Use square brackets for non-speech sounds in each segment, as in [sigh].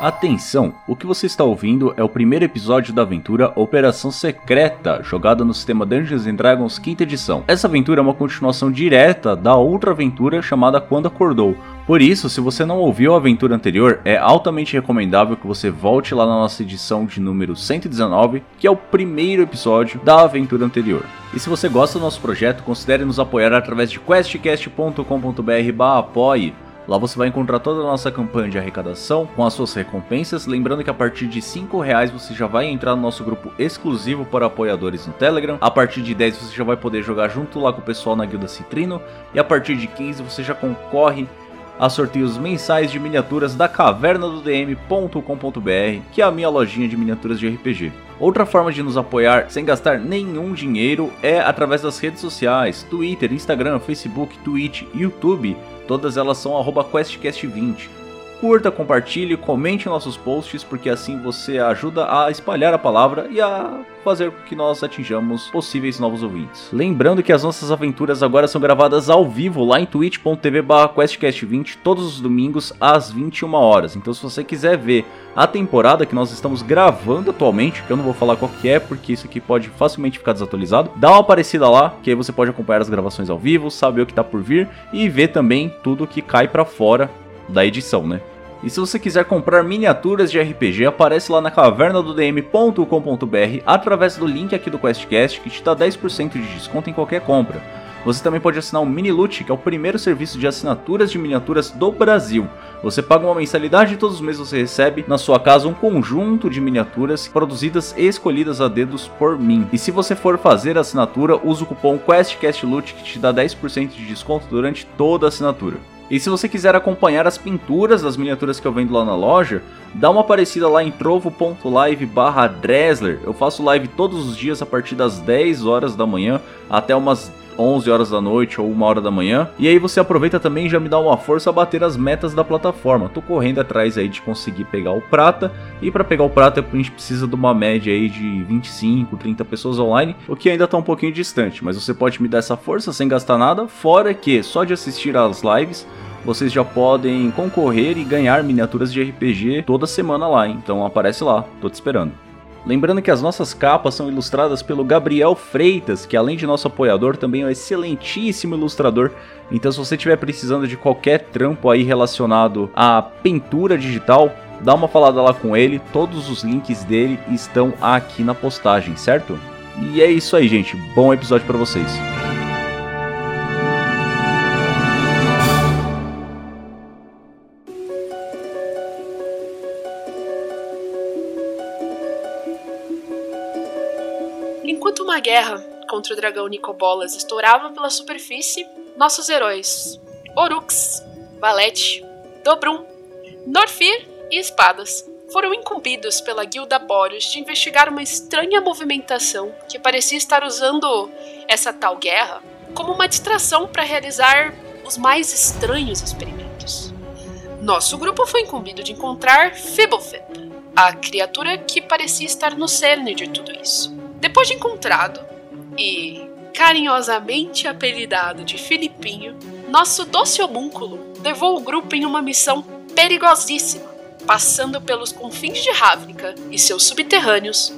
Atenção, o que você está ouvindo é o primeiro episódio da aventura Operação Secreta, jogada no sistema Dungeons Dragons quinta edição. Essa aventura é uma continuação direta da outra aventura chamada Quando Acordou. Por isso, se você não ouviu a aventura anterior, é altamente recomendável que você volte lá na nossa edição de número 119, que é o primeiro episódio da aventura anterior. E se você gosta do nosso projeto, considere nos apoiar através de questcast.com.br/apoie Lá você vai encontrar toda a nossa campanha de arrecadação com as suas recompensas. Lembrando que a partir de 5 reais você já vai entrar no nosso grupo exclusivo para apoiadores no Telegram. A partir de 10 você já vai poder jogar junto lá com o pessoal na Guilda Citrino. E a partir de 15 você já concorre a sorteios mensais de miniaturas da caverna do DM.com.br, que é a minha lojinha de miniaturas de RPG. Outra forma de nos apoiar sem gastar nenhum dinheiro é através das redes sociais: Twitter, Instagram, Facebook, Twitch, YouTube Todas elas são QuestCast20. Curta, compartilhe, comente nossos posts, porque assim você ajuda a espalhar a palavra e a fazer com que nós atinjamos possíveis novos ouvintes. Lembrando que as nossas aventuras agora são gravadas ao vivo lá em twitch.tv questcast20 todos os domingos às 21 horas. Então se você quiser ver a temporada que nós estamos gravando atualmente, que eu não vou falar qual que é, porque isso aqui pode facilmente ficar desatualizado, dá uma aparecida lá, que aí você pode acompanhar as gravações ao vivo, saber o que está por vir e ver também tudo que cai para fora da edição, né? E se você quiser comprar miniaturas de RPG, aparece lá na caverna do dm.com.br através do link aqui do QuestCast que te dá 10% de desconto em qualquer compra. Você também pode assinar o Miniloot, que é o primeiro serviço de assinaturas de miniaturas do Brasil. Você paga uma mensalidade e todos os meses você recebe na sua casa um conjunto de miniaturas produzidas e escolhidas a dedos por mim. E se você for fazer a assinatura, usa o cupom QuestCastLoot que te dá 10% de desconto durante toda a assinatura. E se você quiser acompanhar as pinturas das miniaturas que eu vendo lá na loja, dá uma aparecida lá em trovo.live barra Dressler. Eu faço live todos os dias a partir das 10 horas da manhã até umas 11 horas da noite ou 1 hora da manhã. E aí você aproveita também e já me dá uma força a bater as metas da plataforma. Tô correndo atrás aí de conseguir pegar o prata. E para pegar o prata a gente precisa de uma média aí de 25, 30 pessoas online, o que ainda tá um pouquinho distante, mas você pode me dar essa força sem gastar nada, fora que só de assistir às lives vocês já podem concorrer e ganhar miniaturas de RPG toda semana lá, então aparece lá, tô te esperando. Lembrando que as nossas capas são ilustradas pelo Gabriel Freitas, que além de nosso apoiador, também é um excelentíssimo ilustrador. Então, se você estiver precisando de qualquer trampo aí relacionado à pintura digital, dá uma falada lá com ele. Todos os links dele estão aqui na postagem, certo? E é isso aí, gente. Bom episódio para vocês. Uma guerra contra o dragão Nicobolas estourava pela superfície, nossos heróis Orux, Valete, Dobrum, Norfir e Espadas foram incumbidos pela Guilda Boros de investigar uma estranha movimentação que parecia estar usando essa tal guerra como uma distração para realizar os mais estranhos experimentos. Nosso grupo foi incumbido de encontrar Fibblefip, a criatura que parecia estar no cerne de tudo isso. Depois de encontrado e carinhosamente apelidado de Filipinho, nosso doce homúnculo levou o grupo em uma missão perigosíssima. Passando pelos confins de Ravnica e seus subterrâneos,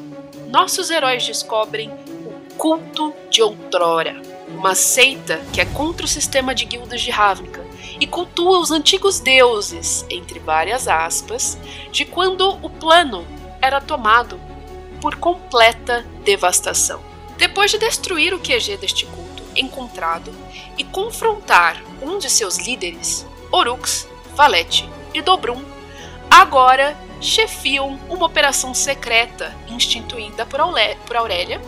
nossos heróis descobrem o culto de outrora, uma seita que é contra o sistema de guildas de Ravnica e cultua os antigos deuses, entre várias aspas, de quando o plano era tomado por completa devastação. Depois de destruir o QG deste culto encontrado e confrontar um de seus líderes, Orux, Valete e Dobrum, agora chefiam uma operação secreta instituída por Aurélia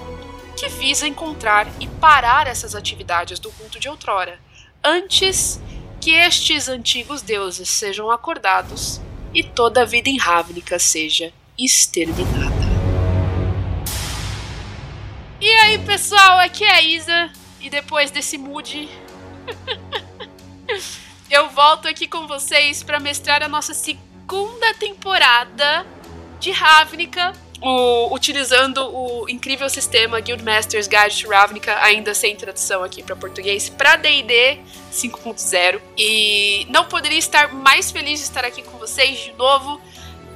que visa encontrar e parar essas atividades do culto de outrora, antes que estes antigos deuses sejam acordados e toda a vida em Ravnica seja exterminada. E aí, pessoal, aqui é a Isa. E depois desse mood, [laughs] eu volto aqui com vocês para mestrar a nossa segunda temporada de Ravnica, o, utilizando o incrível sistema Guildmasters Guide to Ravnica, ainda sem tradução aqui para português, para D&D 5.0. E não poderia estar mais feliz de estar aqui com vocês de novo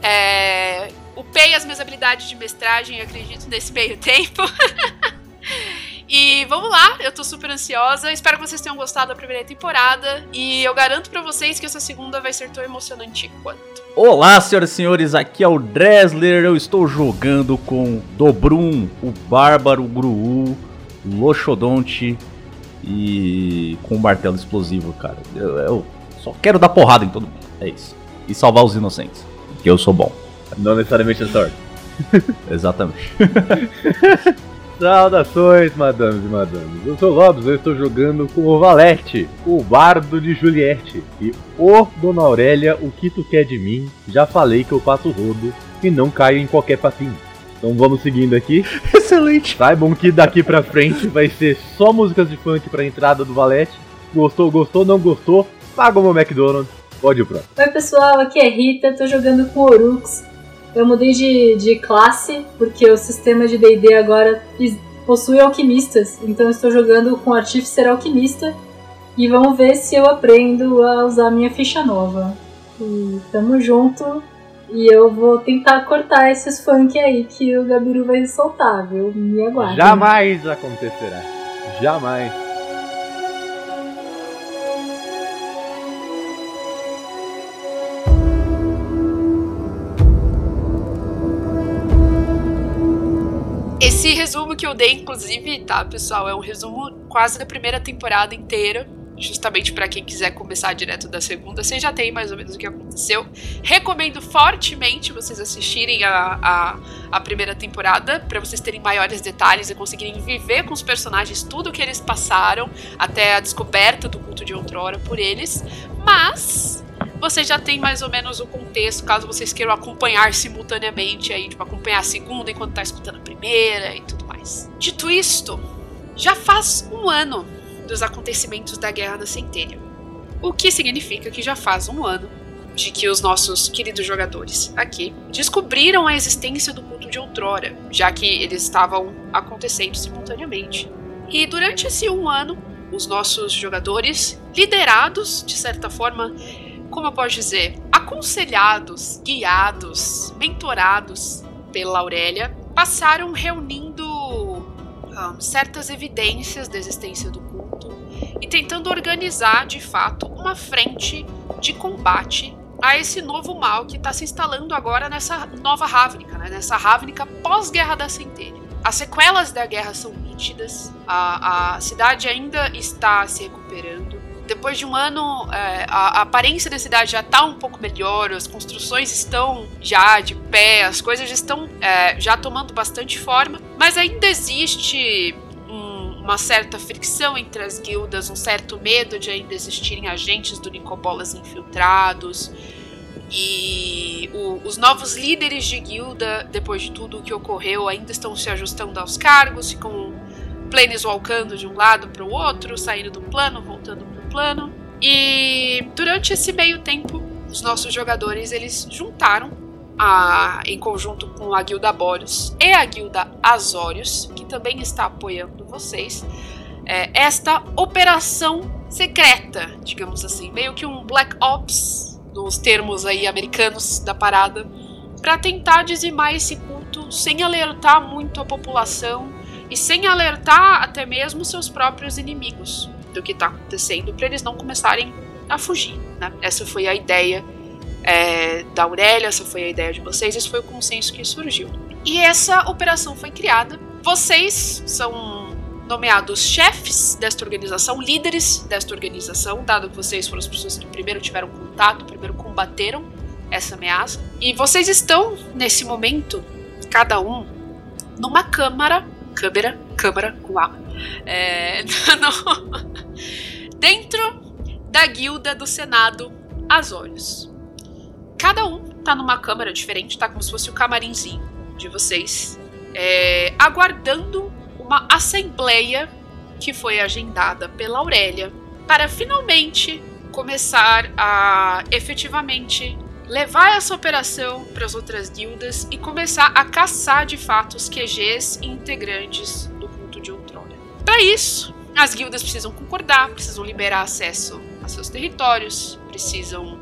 É, upei as minhas habilidades de mestragem, acredito, nesse meio [laughs] tempo. E vamos lá, eu tô super ansiosa. Espero que vocês tenham gostado da primeira temporada. E eu garanto para vocês que essa segunda vai ser tão emocionante quanto. Olá, senhoras e senhores, aqui é o Dresler. Eu estou jogando com Dobrum, o Bárbaro, o Gruu, Loxodonte e com o martelo explosivo, cara. Eu, eu, só quero dar porrada em todo mundo. É isso. E salvar os inocentes. Porque eu sou bom. Não necessariamente a sorte. [laughs] Exatamente. [laughs] Saudações, madames e madames. Eu sou Lobos, eu estou jogando com o Valete, o bardo de Juliette. E, ô Dona Aurélia, o que tu quer de mim? Já falei que eu passo rodo e não caio em qualquer papinho. Então vamos seguindo aqui. [laughs] Excelente. Saibam que daqui pra frente vai ser só músicas de funk pra entrada do Valete. Gostou, gostou, não gostou? Paga o meu McDonald's. Pode ir pro. Oi pessoal, aqui é Rita, tô jogando com Orux. Eu mudei de, de classe porque o sistema de D&D agora possui alquimistas, então estou jogando com Artificer Alquimista e vamos ver se eu aprendo a usar minha ficha nova. E tamo junto e eu vou tentar cortar esses funk aí que o Gabiru vai soltar, viu? Me aguarde. Jamais acontecerá. Jamais. Resumo que eu dei, inclusive, tá, pessoal, é um resumo quase da primeira temporada inteira. Justamente para quem quiser começar direto da segunda, você já tem mais ou menos o que aconteceu. Recomendo fortemente vocês assistirem a, a, a primeira temporada, para vocês terem maiores detalhes e conseguirem viver com os personagens tudo o que eles passaram, até a descoberta do culto de outrora por eles. Mas você já tem mais ou menos o contexto, caso vocês queiram acompanhar simultaneamente aí, tipo, acompanhar a segunda enquanto tá escutando a primeira e tudo mais. Dito isto, já faz um ano dos acontecimentos da Guerra da Centelha. O que significa que já faz um ano de que os nossos queridos jogadores aqui descobriram a existência do culto de outrora, já que eles estavam acontecendo simultaneamente. E durante esse um ano, os nossos jogadores, liderados de certa forma como eu posso dizer, aconselhados, guiados, mentorados pela Aurélia, passaram reunindo um, certas evidências da existência do culto e tentando organizar de fato uma frente de combate a esse novo mal que está se instalando agora nessa nova Ravnica, né? nessa Ravnica pós-Guerra da Centelha. As sequelas da guerra são nítidas, a, a cidade ainda está se recuperando, depois de um ano, é, a, a, aparência da cidade já está um pouco melhor, as construções estão já de pé, as coisas já estão é, já tomando bastante forma, mas ainda existe um, uma certa fricção entre as guildas, um certo medo de ainda existirem agentes do Nicobolas infiltrados. E o, os novos líderes de guilda, depois de tudo o que ocorreu, ainda estão se ajustando aos cargos, ficam planeswalkando de um lado para o outro, saindo do plano, voltando plano. E durante esse meio tempo, os nossos jogadores eles juntaram a, em conjunto com a Guilda Boros e a Guilda Azorius, que também está apoiando vocês, é, esta operação secreta, digamos assim, meio que um Black Ops, nos termos aí americanos da parada, para tentar dizimar esse culto sem alertar muito a população e sem alertar até mesmo seus próprios inimigos do que está acontecendo para eles não começarem a fugir. Né? Essa foi a ideia é, da Aurélia, essa foi a ideia de vocês, esse foi o consenso que surgiu. E essa operação foi criada. Vocês são nomeados chefes desta organização, líderes desta organização, dado que vocês foram as pessoas que primeiro tiveram contato, primeiro combateram essa ameaça. E vocês estão, nesse momento, cada um, numa câmara, câmara, câmara A, é, [laughs] dentro da guilda do Senado Azorius. Cada um tá numa câmara diferente, tá como se fosse o camarimzinho de vocês, é, aguardando uma assembleia que foi agendada pela Aurélia para finalmente começar a efetivamente levar essa operação para as outras guildas e começar a caçar de fato os QGs e integrantes do culto de outrora. Para isso, as guildas precisam concordar, precisam liberar acesso a seus territórios, precisam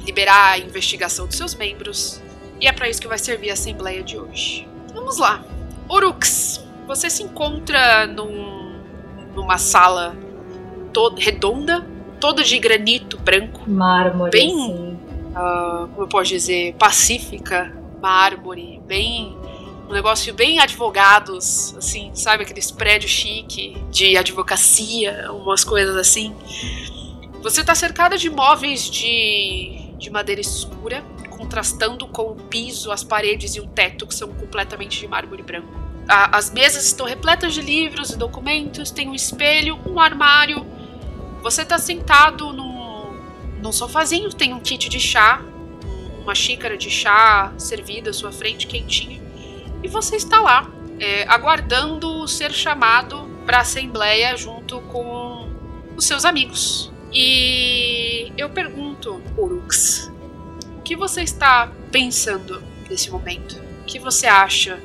liberar a investigação dos seus membros E é para isso que vai servir a assembleia de hoje. Vamos lá. Orux, você se encontra num, numa sala toda redonda, toda de granito branco. Mármore, Bem- ah, como eu posso dizer, pacífica, mármore, bem. Um negócio bem advogados, assim, sabe? Aqueles prédios chique de advocacia, umas coisas assim. Você tá cercada de móveis de, de madeira escura, contrastando com o piso, as paredes e o teto, que são completamente de mármore branco. A- as mesas estão repletas de livros e documentos, tem um espelho, um armário. Você tá sentado num, num sofazinho, tem um kit de chá, uma xícara de chá servida à sua frente, quentinha. E você está lá, é, aguardando ser chamado para a assembleia junto com os seus amigos. E eu pergunto, Urux, o que você está pensando nesse momento? O que você acha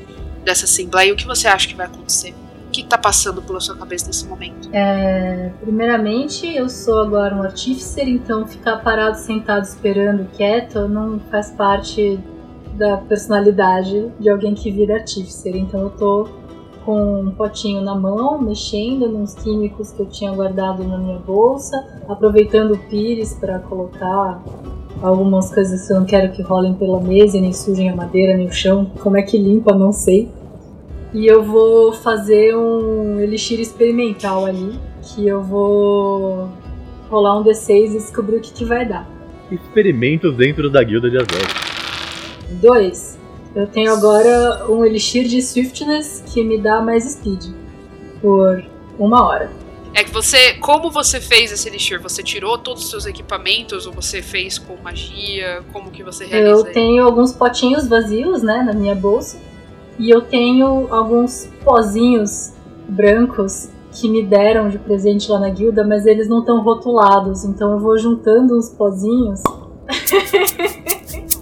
dessa assembleia? O que você acha que vai acontecer? O que está passando pela sua cabeça nesse momento? É, primeiramente, eu sou agora um artíficer, então ficar parado, sentado, esperando, quieto, não faz parte da personalidade de alguém que vira artificer. Então eu tô com um potinho na mão, mexendo nos químicos que eu tinha guardado na minha bolsa, aproveitando o pires para colocar algumas coisas que eu não quero que rolem pela mesa, nem sujem a madeira, nem o chão. Como é que limpa, não sei. E eu vou fazer um elixir experimental ali, que eu vou rolar um D6 e descobrir o que, que vai dar. Experimentos dentro da guilda de Azul. 2, eu tenho agora um elixir de swiftness que me dá mais speed por uma hora. É que você, como você fez esse elixir? Você tirou todos os seus equipamentos ou você fez com magia? Como que você realizou? Eu tenho alguns potinhos vazios, né, na minha bolsa e eu tenho alguns pozinhos brancos que me deram de presente lá na guilda, mas eles não estão rotulados, então eu vou juntando uns pozinhos. [laughs]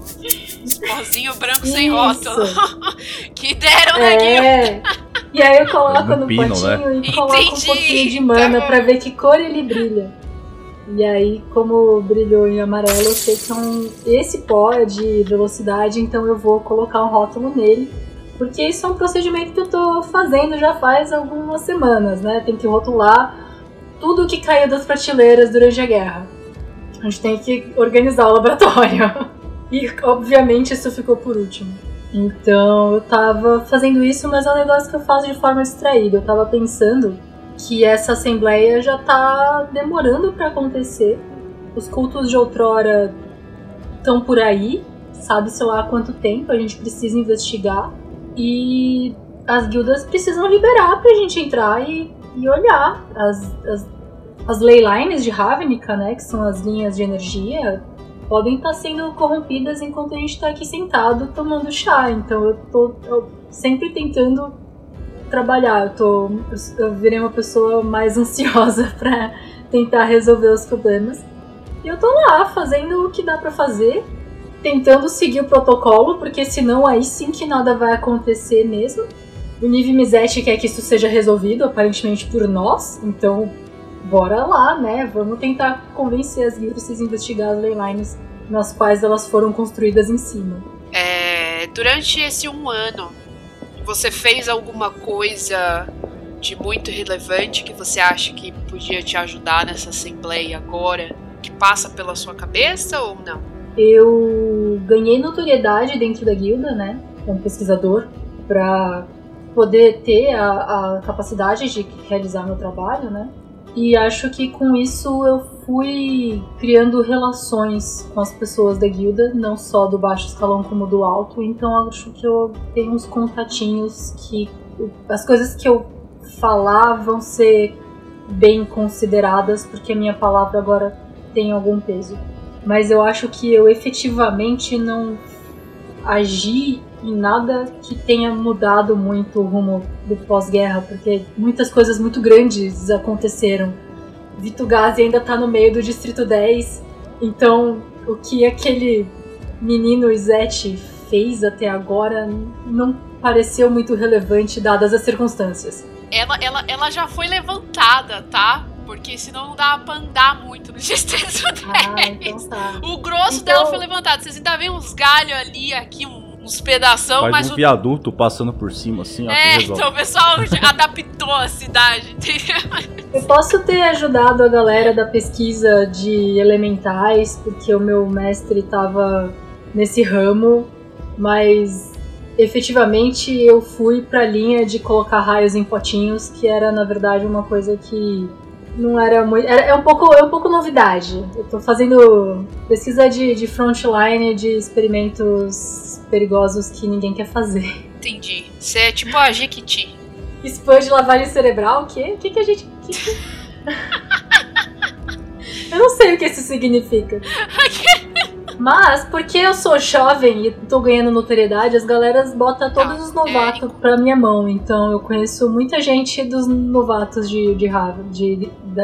Pozinho branco sem Isso. rótulo. [laughs] que deram na guilda. É. E aí eu coloco Não no pinam, potinho e né? coloco um pouquinho de mana Tá. pra ver que cor ele brilha. E aí, como brilhou em amarelo, eu sei que é um... esse pó é de velocidade, então eu vou colocar um rótulo nele. Porque isso é um procedimento que eu tô fazendo já faz algumas semanas, né? Tem que rotular tudo que caiu das prateleiras durante a guerra. A gente tem que organizar o laboratório. [laughs] E, obviamente, isso ficou por último. Então, eu tava fazendo isso, mas é um negócio que eu faço de forma distraída. Eu tava pensando que essa assembleia já tá demorando pra acontecer. Os cultos de outrora estão por aí, sabe-se lá há quanto tempo, a gente precisa investigar. E as guildas precisam liberar pra gente entrar e, e olhar. As, as, as ley lines de Ravnica, né, que são as linhas de energia, podem estar sendo corrompidas enquanto a gente tá aqui sentado tomando chá. Então eu tô eu sempre tentando trabalhar. Eu, tô, eu, virei uma pessoa mais [laughs] ansiosa pra tentar resolver os problemas. E eu tô lá fazendo o que dá pra fazer, tentando seguir o protocolo, porque senão aí sim que nada vai acontecer mesmo. O Nive Mizete quer que isso seja resolvido, aparentemente por nós, então bora lá, né? Vamos tentar convencer as guildas a investigar as leylines nas quais elas foram construídas em cima. É, durante esse um ano, você fez alguma coisa de muito relevante que você acha que podia te ajudar nessa assembleia agora? Que passa pela sua cabeça ou não? Eu ganhei notoriedade dentro da guilda, né? Como pesquisador, para poder ter a, a capacidade de realizar meu trabalho, né? E acho que com isso eu fui criando relações com as pessoas da guilda, não só do baixo escalão como do alto. Então acho que eu tenho uns contatinhos que as coisas que eu falar vão ser bem consideradas, porque a minha palavra agora tem algum peso. Mas eu acho que eu efetivamente não agi em nada que tenha mudado muito o rumo do pós-guerra, porque muitas coisas muito grandes aconteceram. Vitugasi ainda tá no meio do Distrito 10, então o que aquele menino Izete fez até agora não pareceu muito relevante dadas as circunstâncias. Ela, ela, ela já foi levantada, tá? Porque senão não dá pra andar muito no [laughs] Distrito 10. Ah, então tá. O grosso Então- dela foi levantado. Vocês ainda veem uns galhos ali, aqui, um uns pedação, Faz mas um o. viaduto passando por cima, assim, ó. É, então o pessoal [laughs] adaptou a cidade, entendeu? Eu posso ter ajudado a galera da pesquisa de elementais, porque o meu mestre estava nesse ramo, mas efetivamente eu fui pra linha de colocar raios em potinhos, que era na verdade uma coisa que não era muito. Era, é, um pouco, é um pouco novidade. Eu tô fazendo pesquisa de, de frontline de experimentos perigosos que ninguém quer fazer. Entendi. Você é tipo a Jequiti. Spam de lavagem cerebral? O quê? O que, que a gente. que que- [laughs] eu não sei o que isso significa. [laughs] Mas, porque eu sou jovem e tô ganhando notoriedade, as galeras botam todos os novatos pra minha mão. Então eu conheço muita gente dos novatos de, de Harvard, de, da.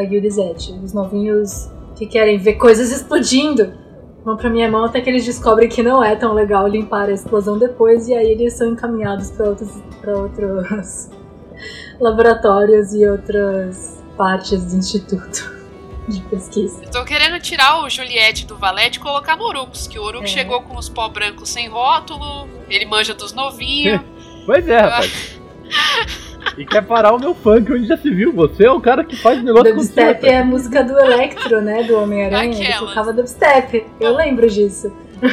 Os novinhos que querem ver coisas explodindo vão pra minha mão até que eles descobrem que não é tão legal limpar a explosão depois. E aí eles são encaminhados pra outros, pra outros [laughs] laboratórios e outras partes do instituto de pesquisa. Eu tô querendo tirar o Juliette do Valete e colocar no Orux, que o Orux É. chegou com os pó brancos sem rótulo, ele manja dos novinhos. [laughs] Pois é, rapaz. E quer parar o meu funk, onde já se viu? Você é o cara que faz o negócio Dubstep acontecer. é a música do Electro, né? Do Homem-Aranha. Ele tocava dubstep. Eu lembro disso. [laughs]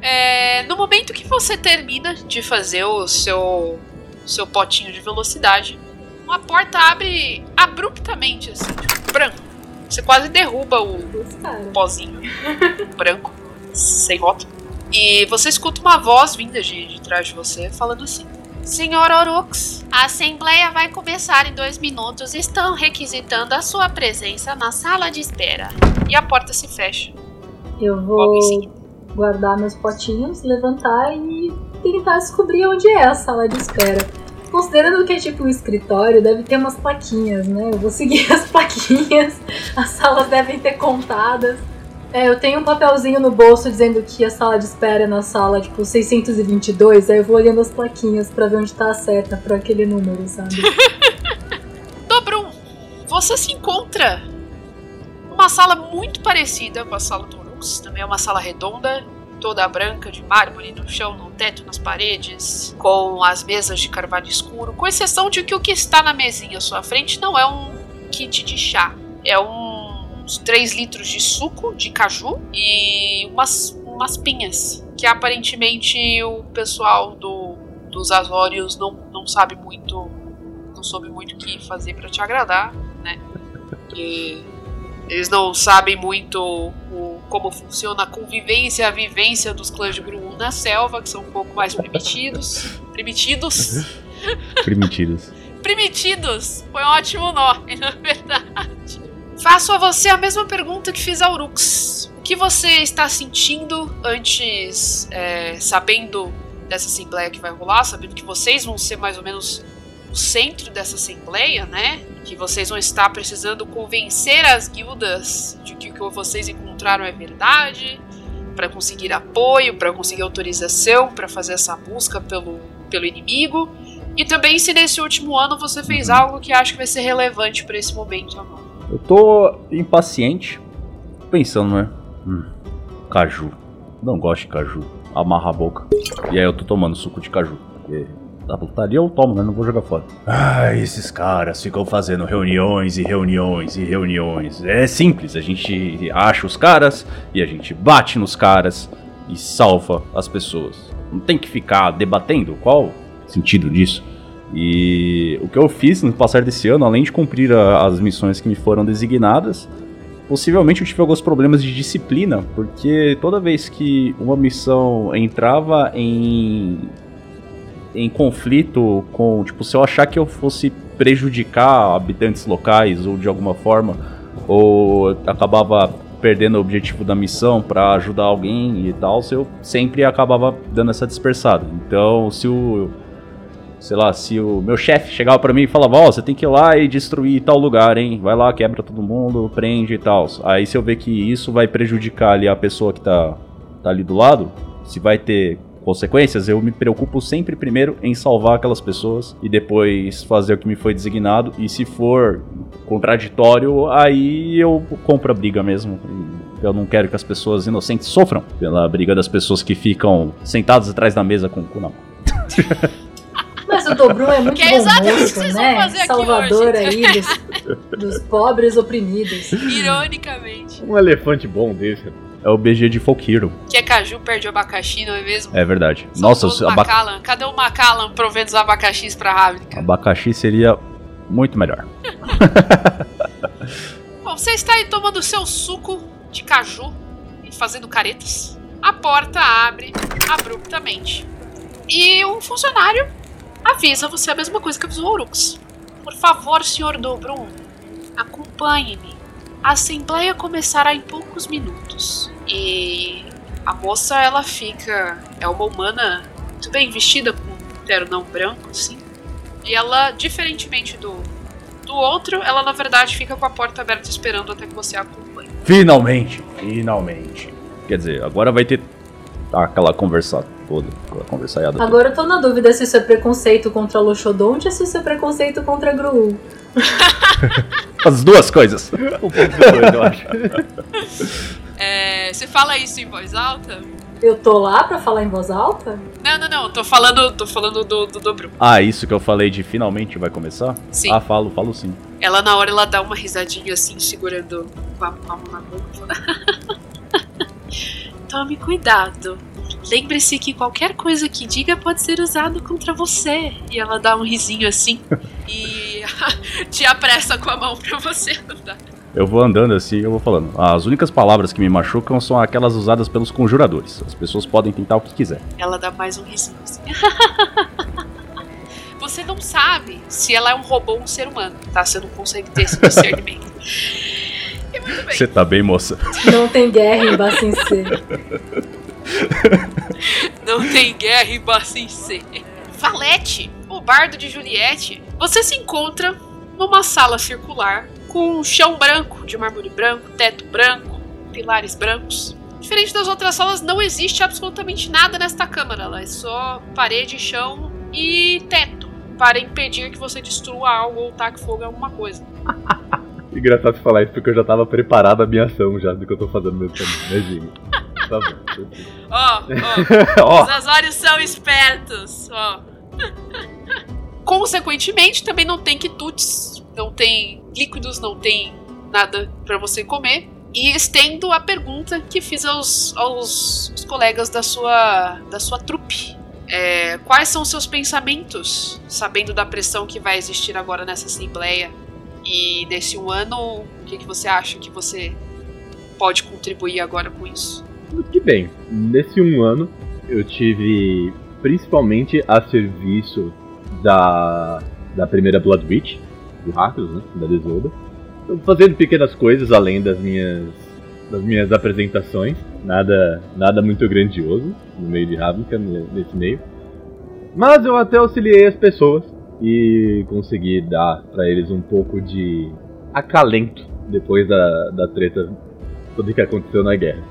É, no momento que você termina de fazer o seu, seu potinho de velocidade, uma porta abre abruptamente, assim, tipo, branco. Você quase derruba o pozinho [laughs] branco, sem rótulo. E você escuta uma voz vinda de, de trás de você falando assim: Senhor Orux, a assembleia vai começar em dois minutos. Estão requisitando a sua presença na sala de espera. E a porta se fecha. Eu vou guardar meus potinhos, levantar e tentar descobrir onde é a sala de espera. Considerando que é tipo um escritório, deve ter umas plaquinhas, né? Eu vou seguir [laughs] as plaquinhas, as salas devem ter contadas. É, eu tenho um papelzinho no bolso dizendo que a sala de espera é na sala, tipo, 622, aí eu vou olhando as plaquinhas pra ver onde tá a seta pra aquele número, sabe? [laughs] Dobrum, você se encontra numa sala muito parecida com a sala do Orux. Também é uma sala redonda, toda branca, de mármore no chão, teto, nas paredes, com as mesas de carvalho escuro, com exceção de que o que está na mesinha à sua frente não é um kit de chá, é um- uns 3 litros de suco de caju e umas, umas pinhas, que aparentemente o pessoal do, dos Azórios não, não sabe muito não soube muito o que fazer pra te agradar, né? E eles não sabem muito o, como funciona a convivência, a vivência dos clãs de Grum na selva, que são um pouco mais primitivos. Primitivos? Primitidas. [laughs] Primitidos! Foi um ótimo nome, [laughs] na verdade. Faço a você a mesma pergunta que fiz a Urux. O que você está sentindo antes, é, sabendo dessa assembleia que vai rolar, sabendo que vocês vão ser mais ou menos o centro dessa assembleia, né? Que vocês vão estar precisando convencer as guildas de que o que vocês encontraram é verdade, para conseguir apoio, para conseguir autorização, para fazer essa busca pelo, pelo inimigo. E também se nesse último ano você fez algo que acha que vai ser relevante para esse momento. Eu tô impaciente, pensando, né? Hum, caju. Não gosto de caju. Amarra a boca. E aí eu tô tomando suco de caju. Porque da putaria eu tomo, né? Não vou jogar fora. Ah, esses caras ficam fazendo reuniões e reuniões e reuniões. É simples, a gente acha os caras e a gente bate nos caras e salva as pessoas. Não tem que ficar debatendo qual sentido disso. E o que eu fiz no passar desse ano, além de cumprir a- as missões que me foram designadas, possivelmente eu tive alguns problemas de disciplina, porque toda vez que uma missão entrava em em conflito com, tipo, se eu achar que eu fosse prejudicar habitantes locais ou de alguma forma, ou acabava perdendo o objetivo da missão pra ajudar alguém e tal, eu sempre acabava dando essa dispersada. Então, se o sei lá, se o meu chefe chegava pra mim e falava, ó, você tem que ir lá e destruir tal lugar, hein? Vai lá, quebra todo mundo, prende e tal. Aí se eu ver que isso vai prejudicar ali a pessoa que tá, tá ali do lado, se vai ter consequências, eu me preocupo sempre primeiro em salvar aquelas pessoas e depois fazer o que me foi designado. E se for contraditório, aí eu compro a briga mesmo. Eu não quero que as pessoas inocentes sofram pela briga das pessoas que ficam sentadas atrás da mesa com o cu na mão. [laughs] Mas o Dobrum é muito Que é bom exatamente o que moço, vocês vão né? fazer aqui Salvador hoje. aí dos, dos pobres oprimidos. [laughs] Ironicamente. Um elefante bom desse. É o BG de Folk Hero. Que é caju perde o abacaxi, não é mesmo? É verdade. Nossa, Saudoso o Macallan. Cadê o Macallan provendo os abacaxis pra Ravnica? abacaxi seria muito melhor. [laughs] Bom, você está aí tomando seu suco de caju e fazendo caretas. A porta abre abruptamente. E um funcionário avisa você a mesma coisa que avisou o Urux. Por favor, senhor Dobrum, acompanhe-me. A assembleia começará em poucos minutos. E a moça, ela fica. É uma humana muito bem vestida, com um ternão branco, assim. E ela, diferentemente do, do outro, ela na verdade fica com a porta aberta esperando até que você a acompanhe. Finalmente, finalmente. Quer dizer, agora vai ter aquela conversa toda, aquela conversaiada toda. Agora eu tô na dúvida se isso é preconceito contra Loxodonte ou se isso é preconceito contra Gru. [laughs] As duas coisas. Um pouco depois, eu acho. [laughs] É, você fala isso em voz alta? Eu tô lá pra falar em voz alta? Não, não, não. Tô falando, tô falando do, do Dobru. Ah, isso que eu falei de finalmente vai começar? Sim. Ah, falo, falo sim. Ela na hora ela dá uma risadinha assim, segurando com a palma na boca. Tome cuidado. Lembre-se que qualquer coisa que diga pode ser usado contra você. E ela dá um risinho assim [laughs] e [laughs] te apressa com a mão pra você andar. Eu vou andando assim eu vou falando. As únicas palavras que me machucam são aquelas usadas pelos conjuradores. As pessoas podem tentar o que quiser. Ela dá mais um risinho assim. [laughs] Você não sabe se ela é um robô ou um ser humano, tá? Você não consegue ter esse discernimento. E muito bem. Você tá bem, moça? Não tem guerra em Bassin C. [laughs] Não tem guerra em Bassin C. Valete, o bardo de Juliette. Você se encontra numa sala circular com um chão branco, de mármore branco, teto branco, pilares brancos. Diferente das outras salas, não existe absolutamente nada nesta câmara. Ela é só parede, chão e teto. Para impedir que você destrua algo ou taque fogo em alguma coisa. [laughs] Engraçado falar isso porque eu já tava preparado a minha ação já do que eu tô fazendo nesse Imagina. Tá bom. [laughs] Ó, ó, Os Azorius são espertos, ó. [laughs] Consequentemente, também não tem quitutes, não tem líquidos, não tem nada pra você comer. E estendo a pergunta que fiz aos, aos, aos colegas da sua, da sua trupe. É, quais são seus pensamentos, sabendo da pressão que vai existir agora nessa assembleia? E nesse um ano, o que, que você acha que você pode contribuir agora com isso? que bem. Nesse um ano, eu tive principalmente a serviço da, da primeira Blood Witch, do Rakros, né? Da Desolda. Tô fazendo pequenas coisas além das minhas, das minhas apresentações. Nada, nada muito grandioso no meio de Ravnica, ne- nesse meio. Mas eu até auxiliei as pessoas e consegui dar pra eles um pouco de acalento depois da, da treta toda que aconteceu na guerra.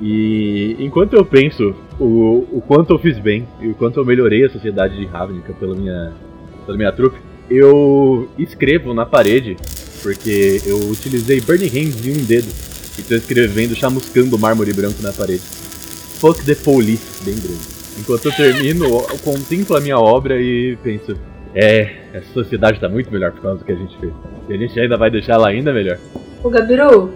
E enquanto eu penso o, o quanto eu fiz bem e o quanto eu melhorei a sociedade de Ravnica pela minha, pela minha trupe, eu escrevo na parede, porque eu utilizei Burning Hands em um dedo e tô escrevendo chamuscando mármore branco na parede. Fuck the police, bem grande. Enquanto eu termino, eu contemplo a minha obra e penso: é, essa sociedade tá muito melhor por causa do que a gente fez. E a gente ainda vai deixar ela ainda melhor. Ô Gabiru,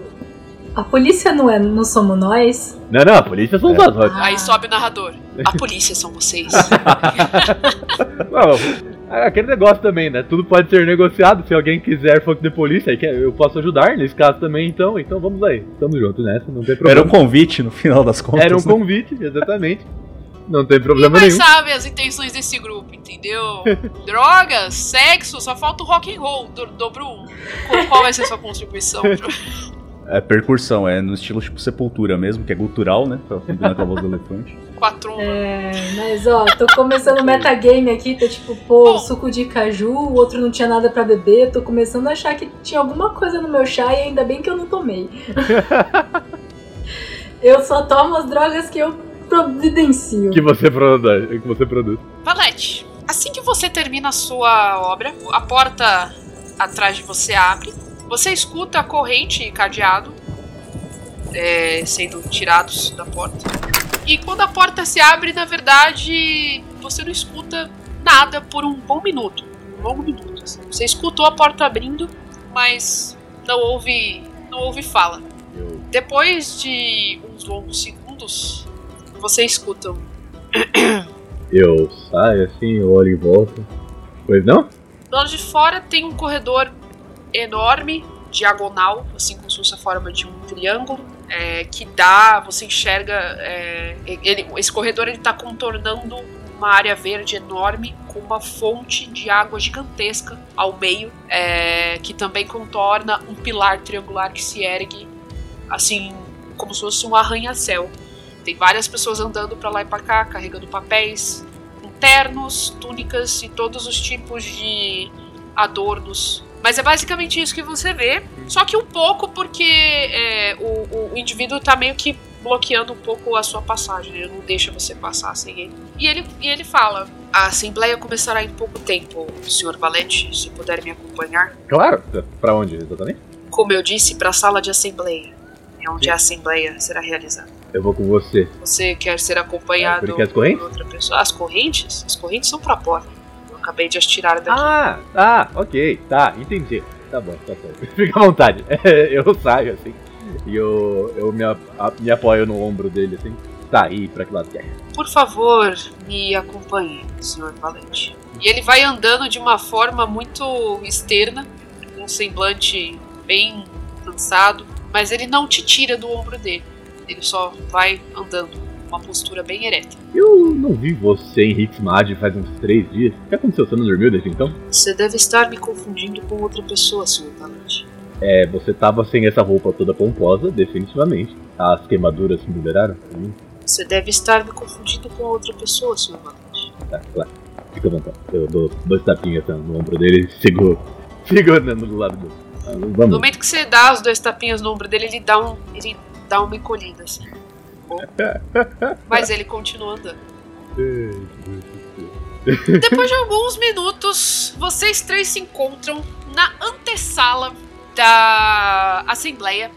a polícia não é não somos nós? Não, não, a polícia são os. Ah. Aí sobe o narrador. A polícia são vocês. [laughs] [laughs] Não, é aquele negócio também, né? Tudo pode ser negociado. Se alguém quiser fuck the police, aí que- eu posso ajudar nesse caso também, então. Então vamos aí. Tamo junto nessa, não tem Era problema. um convite no final das contas. Era um né? convite, exatamente. Não tem problema Mas nenhum. sabe as intenções desse grupo, entendeu? [laughs] Drogas, sexo, só falta o rock and roll do, do Brum. Qual, qual vai ser sua contribuição? É percussão, é no estilo tipo sepultura mesmo, que é gutural, né? Pra combinar com a voz do elefante. Com a tromba. É, mas ó, tô começando o metagame aqui, tá tipo, pô, Bom. suco de caju, o outro não tinha nada pra beber, tô começando a achar que tinha alguma coisa no meu chá e ainda bem que eu não tomei. [laughs] eu só tomo as drogas que eu providencio. que você produz. Que você produz. Valete, assim que você termina a sua obra, a porta atrás de você abre. Você escuta a corrente e cadeado é, sendo tirados da porta. E quando a porta se abre, na verdade, você não escuta nada por um bom minuto. Um longo minuto. assim. Você escutou a porta abrindo, mas não houve, não houve fala. Depois de uns longos segundos, você escuta um [coughs] eu saio assim, eu olho em volta. Pois não? Do lado de fora tem um corredor enorme, diagonal, assim como se fosse a forma de um triângulo, é, que dá, você enxerga, é, ele- esse corredor ele está contornando uma área verde enorme com uma fonte de água gigantesca ao meio, é, que também contorna um pilar triangular que se ergue, assim como se fosse um arranha-céu. Tem várias pessoas andando para lá e para cá, carregando papéis, com ternos, túnicas e todos os tipos de adornos. Mas é basicamente isso que você vê. Só que um pouco porque é, o, o indivíduo tá meio que bloqueando um pouco a sua passagem. Ele não deixa você passar sem ele. E ele, e ele fala: A assembleia começará em pouco tempo, Sr. Valente, se puder me acompanhar. Claro. Pra onde exatamente? Como eu disse, para a sala de assembleia. É onde a assembleia será realizada. Eu vou com você. Você quer ser É, acompanhado correntes? por outra pessoa? As correntes? As correntes são pra porta. Acabei de as tirar daqui. Ah, ah, ok, tá, entendi. Tá bom, tá certo. [laughs] Fica à vontade. [laughs] eu saio assim. E eu, eu me, a- me apoio no ombro dele assim. Tá, e pra que lado quer? Por favor, me acompanhe, Sr. Valente. E ele vai andando de uma forma muito externa, com um semblante bem cansado, mas ele não te tira do ombro dele. Ele só vai andando, uma postura bem ereta. Eu não vi você em Hitsmad faz uns três dias. O que aconteceu? Você não dormiu desde então? Você deve estar me confundindo com outra pessoa, Sr. Valente. É, você tava sem essa roupa toda pomposa, definitivamente. As queimaduras me liberaram? Hum, Você deve estar me confundindo com outra pessoa, Sr. Valente. tá, claro. Fica à vontade. Eu dou dois tapinhas assim, no ombro dele e sigo, [laughs] sigo andando do lado dele. Ah, No Vamos. momento que você dá os dois tapinhas no ombro dele, ele dá um. ele dá uma encolhida, assim. Bom. [laughs] Mas ele continua andando. Depois de alguns minutos, vocês três se encontram na antessala da Assembleia.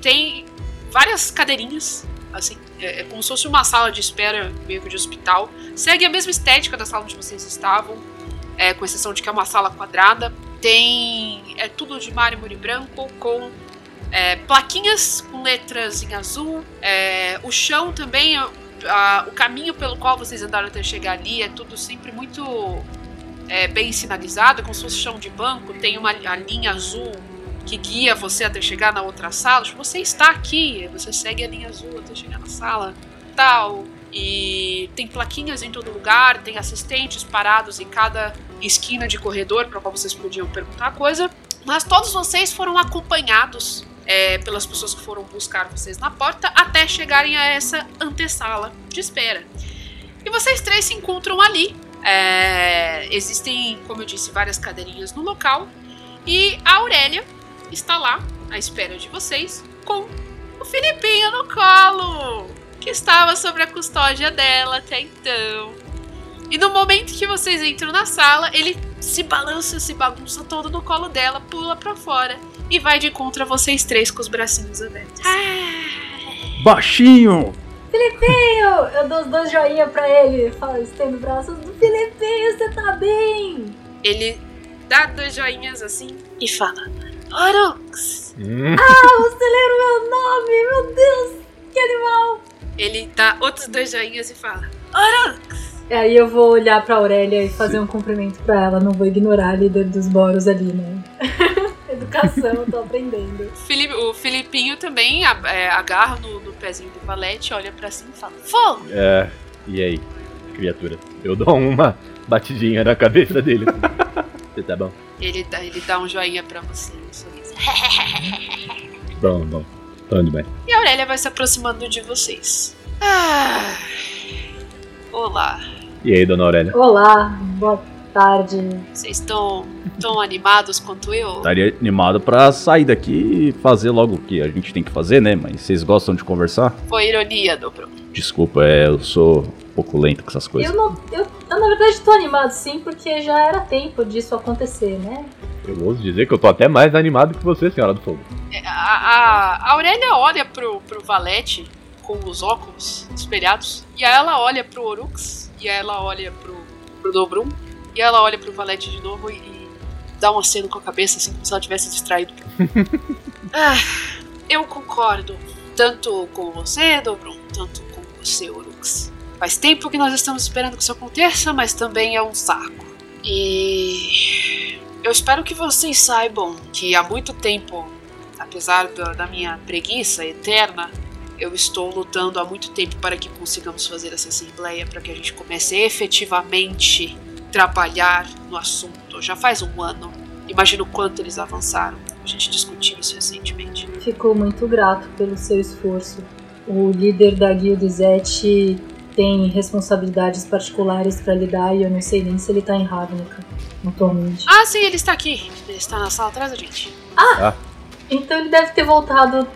Tem várias cadeirinhas, assim, é, é como se fosse uma sala de espera, meio que de hospital. Segue a mesma estética da sala onde vocês estavam, é, com exceção de que é uma sala quadrada. Tem. É tudo de mármore branco, com é, plaquinhas com letras em azul. É, o chão também, a- o caminho pelo qual vocês andaram até chegar ali é tudo sempre muito é, bem sinalizado, como se fosse chão de banco. Tem uma linha azul que guia você até chegar na outra sala. Tipo, você está aqui, você segue a linha azul até chegar na sala, tal. E tem plaquinhas em todo lugar, tem assistentes parados em cada esquina de corredor para qual vocês podiam perguntar coisa. Mas todos vocês foram acompanhados é, pelas pessoas que foram buscar vocês na porta até chegarem a essa antessala de espera. E vocês três se encontram ali. É, existem, como eu disse, várias cadeirinhas no local. E a Aurélia está lá, à espera de vocês, com o Filipinho no colo, que estava sob a custódia dela até então. E no momento que vocês entram na sala, ele se balança, se bagunça todo no colo dela, pula pra fora e vai de encontro a vocês três com os bracinhos abertos. Baixinho! Eu, eu dou os dois joinha pra ele, falo, estendo braços do Filipinho, você tá bem? Ele dá dois joinhas assim e fala: Orux! Hum, Ah, você lembra o meu nome? Meu Deus, que animal! Ele dá outros dois joinhas e fala: Orux! Aí eu vou olhar pra Aurélia e fazer um cumprimento pra ela, não vou ignorar a líder dos Boros ali, né? [laughs] Educação, eu tô aprendendo. Filipe, o Filipinho também é, agarra no, no pezinho do valete, olha pra cima e fala: Fogo! é, e aí, criatura? Eu dou uma batidinha na cabeça dele. [laughs] Você tá bom? Ele dá, ele dá um joinha pra você, um sorriso. [laughs] Bom, bom. Bom demais. E a Aurélia vai se aproximando de vocês. Ah, olá. E aí, dona Aurélia? Olá, boa tarde. Vocês estão tão animados quanto eu? Estaria animado pra sair daqui e fazer logo o que a gente tem que fazer, né? Mas vocês gostam de conversar? Foi ironia, Dobro. Desculpa, é, eu sou um pouco lento com essas coisas. Eu não. Eu, eu, na verdade tô animado sim, porque já era tempo disso acontecer, né? Eu ouso dizer que eu tô até mais animado que você, senhora do fogo. É, A, a, a Aurélia olha pro, pro Valete com os óculos espelhados. E aí ela olha pro Orux. E aí ela olha pro, pro Dobrum. E ela olha pro Valete de novo e, e dá um aceno com a cabeça, assim, como se ela tivesse distraído. [laughs] ah, eu concordo. Tanto com você, Dobrum, tanto com você, Orux. Faz tempo que nós estamos esperando que isso aconteça, mas também é um saco. E. Eu espero que vocês saibam que há muito tempo, apesar da, da minha preguiça eterna, eu estou lutando há muito tempo para que consigamos fazer essa assembleia, para que a gente comece efetivamente trabalhar no assunto. Já faz um ano. Imagino o quanto eles avançaram. A gente discutiu isso recentemente. Ficou muito grato pelo seu esforço. O líder da guilda Zete tem responsabilidades particulares para lidar e eu não sei nem se ele tá em Ravnica atualmente. Ah, sim, ele está aqui. Ele está na sala atrás da gente. Então ele deve ter voltado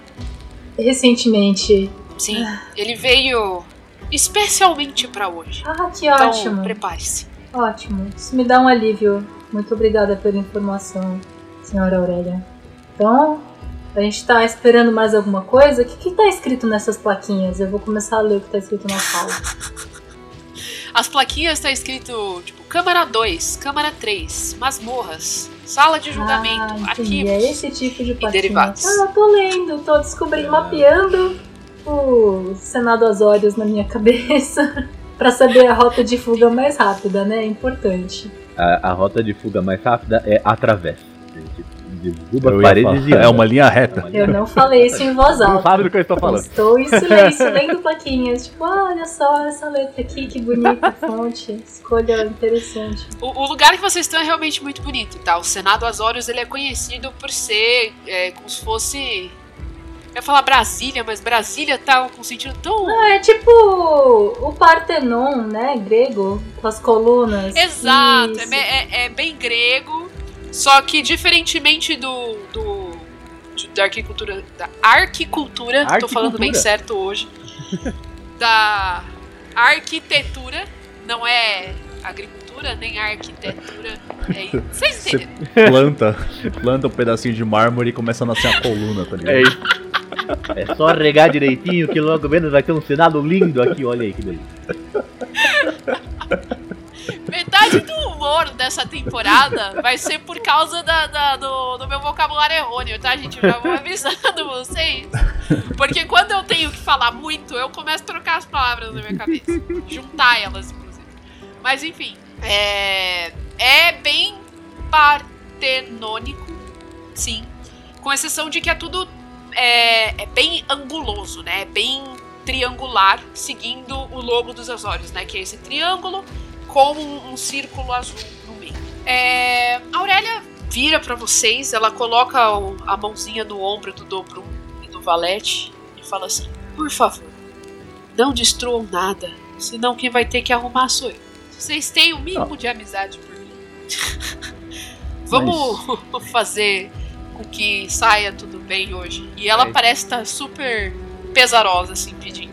recentemente. Sim, ele veio especialmente para hoje. Ah, que Então, ótimo. prepare-se. Ótimo. Isso me dá um alívio. Muito obrigada pela informação, senhora Aurélia. Então, a gente tá esperando mais alguma coisa? O que, que tá escrito nessas plaquinhas? Eu vou começar a ler o que tá escrito na sala. As plaquinhas está escrito, tipo, Câmara 2, Câmara 3, masmorras, sala de julgamento, ah, entendi. É arquivos. esse tipo de plaquinha. derivados. Ah, tô lendo, tô descobrindo, mapeando o Senado Azórios na minha [laughs] cabeça. pra saber a rota de fuga mais rápida, né? É importante. A, a rota de fuga mais rápida é através. Derruba paredes e É uma linha reta. Eu não falei isso em voz Não alta. sabe do que eu estou falando. Estou em silêncio, [laughs] lendo plaquinhas. Tipo, "Ah, olha só essa letra aqui, que bonita fonte. Escolha interessante. O, o lugar que vocês estão é realmente muito bonito, tá? O Senado Azórios ele é conhecido por ser é, como se fosse. Eu ia falar Brasília, mas Brasília tá com um sentido tão. Ah, é tipo o Partenon, né? Grego, com as colunas. Exato, é, é- é bem grego, só que diferentemente do. do de- da arquicultura. Da arquicultura, tô falando bem certo hoje. [laughs] da arquitetura, não é agricultura, nem arquitetura. É isso. Vocês entenderam? Planta, planta um pedacinho de mármore e começa a nascer a coluna, tá ligado? É isso. É só regar direitinho que logo menos vai ter um senado lindo aqui, olha aí que beleza. Metade do humor dessa temporada vai ser por causa da, da- do, do meu vocabulário errôneo, tá, gente? Já vou avisando vocês. Porque quando eu tenho que falar muito, eu começo a trocar as palavras na minha cabeça. Juntar elas, inclusive. Mas enfim, é, é bem partenônico, sim. Com exceção de que é tudo é, é bem anguloso, né? É bem triangular, seguindo o logo dos Azores, né? Que é esse triângulo com um, um círculo azul no meio. É, a Aurélia vira pra vocês, ela coloca o- a mãozinha no ombro do Dobrum e do Valete e fala assim: Por favor, não destruam nada, senão quem vai ter que arrumar sou eu. Vocês têm o mínimo de amizade por mim. [laughs] Vamos [laughs] fazer com que saia tudo bem hoje. E ela É. parece estar super pesarosa, assim, pedindo.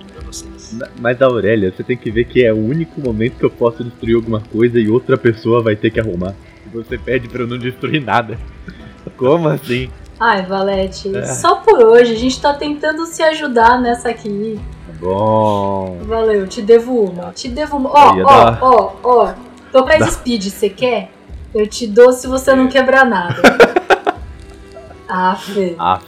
Mas Aurélia, você tem que ver que é o único momento que eu posso destruir alguma coisa e outra pessoa vai ter que arrumar. E você pede pra eu não destruir nada. [laughs] Como assim? Ai, Valete, É. só por hoje. A gente tá tentando se ajudar nessa aqui. Bom. Valeu, te devo uma. Te devo uma. Ó, ó, ó, ó. Tô com a speed, você quer? Eu te dou se você não quebrar nada. [laughs] Aff, Aff,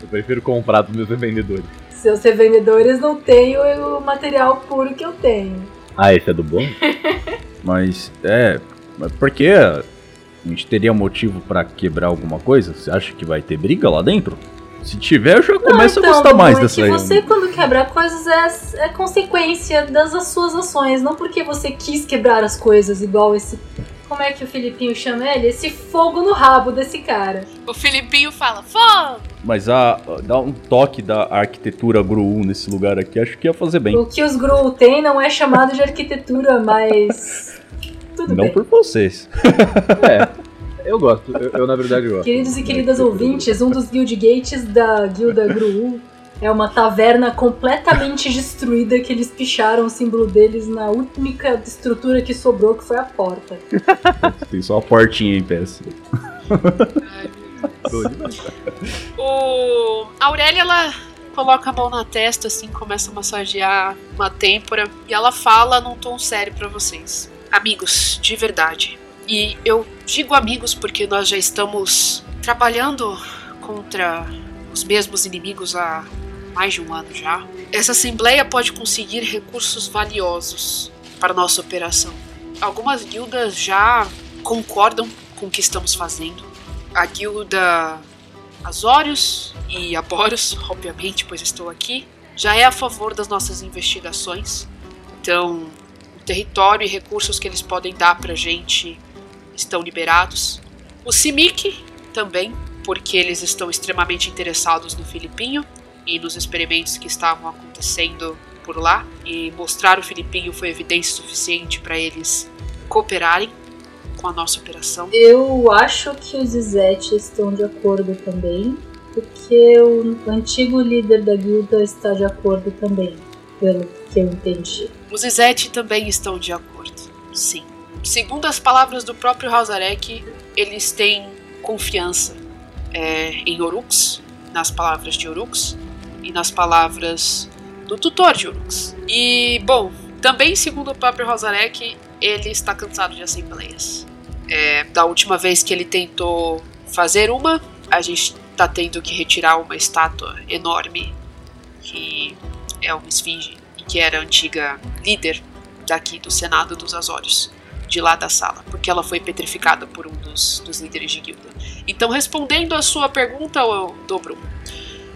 eu prefiro comprar dos meus vendedores. Seus revendedores não têm o o material puro que eu tenho. Ah, esse é do bom? [laughs] Mas é. Mas por que a gente teria motivo pra quebrar alguma coisa? Você acha que vai ter briga lá dentro? Se tiver, eu já começo então, a gostar mais é dessa aí. você, quando quebra coisas, é, é consequência das suas ações, não porque você quis quebrar as coisas, igual esse. Como é que o Filipinho chama ele? Esse fogo no rabo desse cara. O Filipinho fala: Fogo! Mas a, dá um toque da arquitetura Gru nesse lugar aqui, acho que ia fazer bem. O que os Gru têm não é chamado de arquitetura, mas. Tudo Não bem. por vocês. [laughs] É, eu gosto. Eu, eu, na verdade gosto. Queridos e queridas ouvintes, um dos guild gates da guilda Gruu é uma taverna completamente destruída que eles picharam o símbolo deles na única estrutura que sobrou, que foi a porta. [laughs] Tem só a portinha em pé. assim. O... A Aurélia, ela coloca a mão na testa, assim, começa a massagear uma têmpora. E ela fala num tom sério pra vocês. Amigos, de verdade. E eu digo amigos porque nós já estamos trabalhando contra os mesmos inimigos há mais de um ano já. Essa assembleia pode conseguir recursos valiosos para nossa operação. Algumas guildas já concordam com o que estamos fazendo. A guilda Azorius e Aboros, [laughs] obviamente, pois estou aqui, já é a favor das nossas investigações. Então, o território e recursos que eles podem dar pra gente estão liberados. O Simic também, porque eles estão extremamente interessados no Filipinho e nos experimentos que estavam acontecendo por lá. E mostrar o Filipinho foi evidência suficiente para eles cooperarem com a nossa operação. Eu acho que os Izete estão de acordo também, porque o antigo líder da guilda está de acordo também, pelo que eu entendi. Os Izete também estão de acordo, sim. Segundo as palavras do próprio Hausarek, eles têm confiança é, em Orux, nas palavras de Orux e nas palavras do tutor de Orux. E, bom, também segundo o próprio Hausarek, ele está cansado de assembleias. É, da última vez que ele tentou fazer uma, a gente está tendo que retirar uma estátua enorme que é uma esfinge e que era antiga líder daqui do Senado dos Azores, de lá da sala, porque ela foi petrificada por um dos, dos líderes de guilda. Então, respondendo a sua pergunta, ô, Dobrum,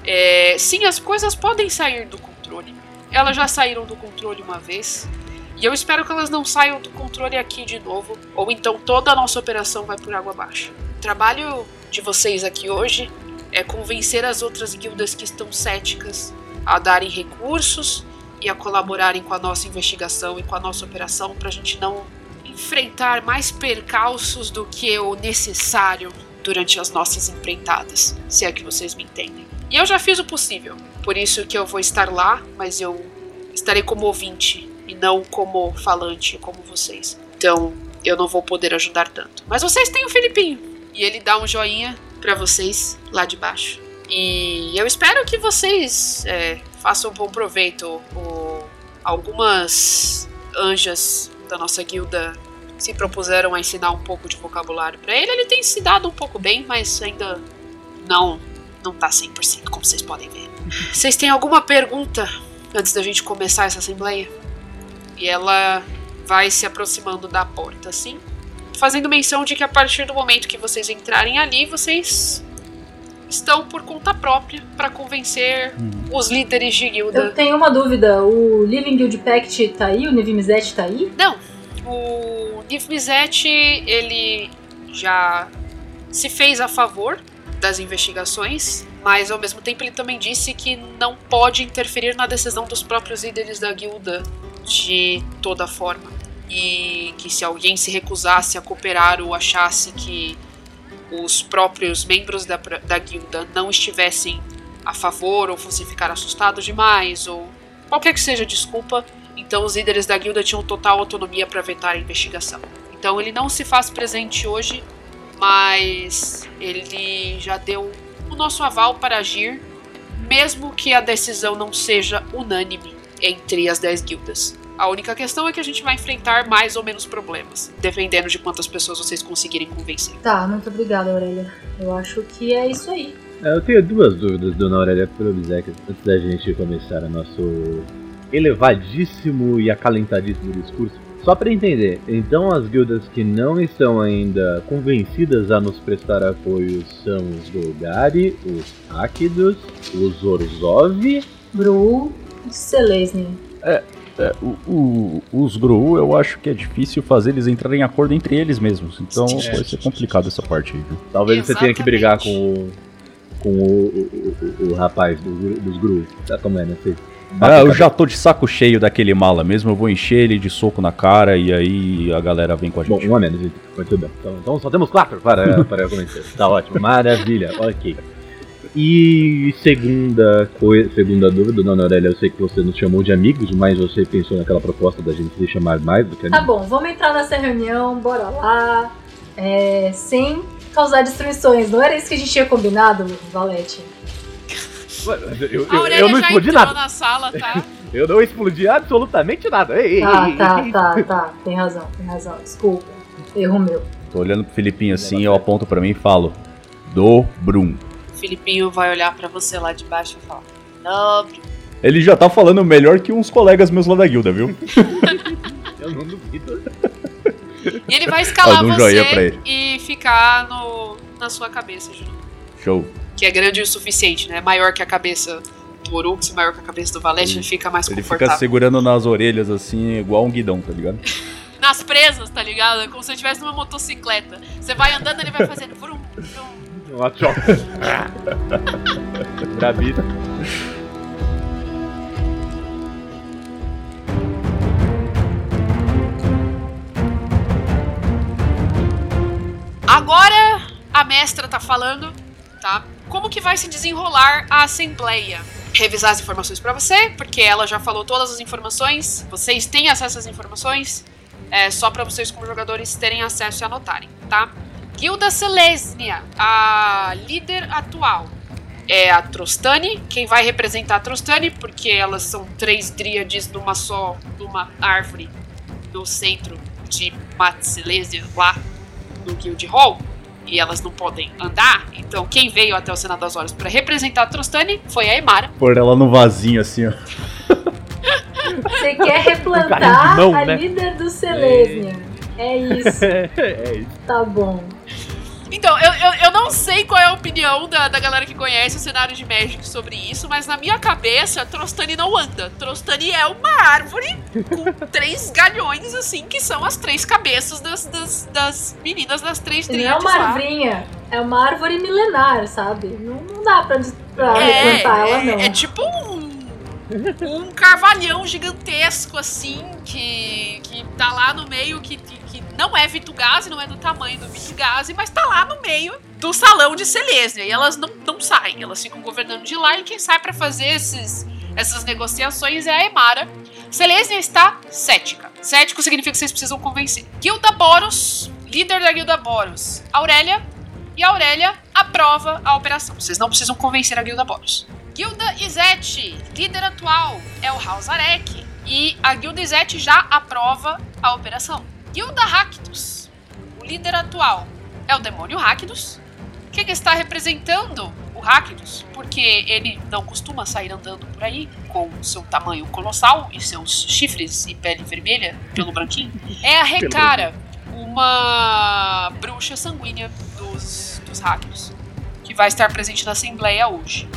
é, sim, as coisas podem sair do controle. Elas já saíram do controle uma vez. E eu espero que elas não saiam do controle aqui de novo. Ou então toda a nossa operação vai por água abaixo. O trabalho de vocês aqui hoje é convencer as outras guildas que estão céticas a darem recursos e a colaborarem com a nossa investigação e com a nossa operação para a gente não enfrentar mais percalços do que o necessário durante as nossas empreitadas, se é que vocês me entendem. E eu já fiz o possível, por isso que eu vou estar lá, mas eu estarei como ouvinte e não como falante como vocês. Então, eu não vou poder ajudar tanto. Mas vocês têm o Filipinho. E ele dá um joinha para vocês lá de baixo. E eu espero que vocês é, façam bom proveito. O, algumas anjas da nossa guilda se propuseram a ensinar um pouco de vocabulário para ele. Ele tem se dado um pouco bem, mas ainda não não tá 100%, como vocês podem ver. [laughs] Vocês têm alguma pergunta antes da gente começar essa assembleia? E ela vai se aproximando da porta, assim, fazendo menção de que a partir do momento que vocês entrarem ali, vocês estão por conta própria para convencer os líderes de Eu guilda. tenho uma dúvida, o Living Guild Pact tá aí? O Nivimizete tá aí? Não, o Mizzet, ele já se fez a favor das investigações, mas ao mesmo tempo ele também disse que não pode interferir na decisão dos próprios líderes da guilda de toda forma. E que se alguém se recusasse a cooperar ou achasse que os próprios membros da, da guilda não estivessem a favor ou fossem ficar assustados demais ou qualquer que seja desculpa, então os líderes da guilda tinham total autonomia para vetar a investigação. Então ele não se faz presente hoje, mas ele já deu o nosso aval para agir, mesmo que a decisão não seja unânime entre as 10 guildas. A única questão é que a gente vai enfrentar mais ou menos problemas, dependendo de quantas pessoas vocês conseguirem convencer. Tá, muito obrigada, Aurélia. Eu acho que é isso aí. É, Eu tenho duas dúvidas, dona Aurélia Probizek, antes da gente começar o nosso elevadíssimo e acalentadíssimo discurso. Só para entender, então as guildas que não estão ainda convencidas a nos prestar apoio são os Golgari, os Áquidos, os Orzhov Bru e Selesny. É, o- o- os Gru, eu acho que é difícil fazer eles entrarem em acordo entre eles mesmos. Então [laughs] vai ser complicado essa parte aí, viu? Talvez você tenha que brigar Exatamente. com o, com o, o, o- o rapaz do, dos Gru. Tá como é, né? Você- Ah, eu já tô de saco cheio daquele mala mesmo, eu vou encher ele de soco na cara e aí a galera vem com a Bom, gente. um a menos, tudo bem. Então, então só temos quatro para, para convencer. Tá ótimo, maravilha, ok. E segunda coisa, segunda dúvida, dona Aurélia, eu sei que você nos chamou de amigos, mas você pensou naquela proposta da gente se chamar mais do que Tá amigos. bom, vamos entrar nessa reunião, bora lá. É, sem causar destruições. Não era isso que a gente tinha combinado, Valete? Eu, eu- A eu- não já explodi entrou nada. na sala, tá? [laughs] Eu não explodi absolutamente nada. Ei, Tá, ei, tá, ei. tá, tá. Tem razão, tem razão. Desculpa. Erro meu. Tô olhando pro Filipinho assim, eu aponto pra mim e falo: Do Brum. O Filipinho vai olhar pra você lá de baixo e falar: Nobre. Ele já tá falando melhor que uns colegas meus lá da guilda, viu? [laughs] Eu não duvido. E ele vai escalar um você e ficar no, na sua cabeça, Juno. Show. Que é grande o suficiente, né? Maior que a cabeça do Orux, maior que a cabeça do Valete, ele fica mais Ele confortável. fica segurando nas orelhas assim, igual um guidão, tá ligado? [laughs] Nas presas, tá ligado? É como se ele estivesse numa motocicleta. Você vai andando, ele vai fazendo vrum, vrum. Uma choca. Brabita. Agora a mestra tá falando, tá? Como que vai se desenrolar a assembleia? Revisar as informações pra você, porque ela já falou todas as informações. Vocês têm acesso às informações. É só pra vocês como jogadores terem acesso e anotarem, tá? Guilda Selesnia, a líder atual é a Trostani, quem vai representar a Trostani, porque elas são três dríades numa só, numa árvore no centro de Matsilesia, lá no Guild Hall e elas não podem andar, então quem veio até o Senado das Horas para representar a Trostani foi a Emara. Pôr ela no vasinho assim, ó. Você quer [laughs] replantar de mão, a né? líder do Selesnia. É isso, [laughs] é isso. tá bom. Então, eu, eu, eu não sei qual é a opinião da, da galera que conhece o cenário de Magic sobre isso, mas na minha cabeça, Trostani não anda. Trostani é uma árvore com [laughs] três galhões, assim, que são as três cabeças das, das, das meninas das três Não é uma lá. arvrinha, é uma árvore milenar, sabe? Não, não dá pra, pra É, replantar ela, é, não. é tipo um, um carvalhão gigantesco, assim, que, que tá lá no meio, que, que, que não é Vitugase, não é do tamanho do Vitugase, mas tá lá no meio do salão de Selesnia. E elas não, não saem, elas ficam governando de lá, e quem sai pra fazer esses, essas negociações é a Emara. Selesnia está cética. Cético significa que vocês precisam convencer. Guilda Boros, líder da Guilda Boros, Aurélia, e a Aurélia aprova a operação. Vocês não precisam convencer a Guilda Boros. Guilda Izete, líder atual, é o House Arek. E a Guilda Izete já aprova a operação. Guilda Rakdos, o líder atual, é o demônio Rakdos. Quem está representando o Rakdos, porque ele não costuma sair andando por aí com seu tamanho colossal e seus chifres e pele vermelha pelo branquinho, é a Recara, uma bruxa sanguínea dos, dos Rakdos, que vai estar presente na Assembleia hoje.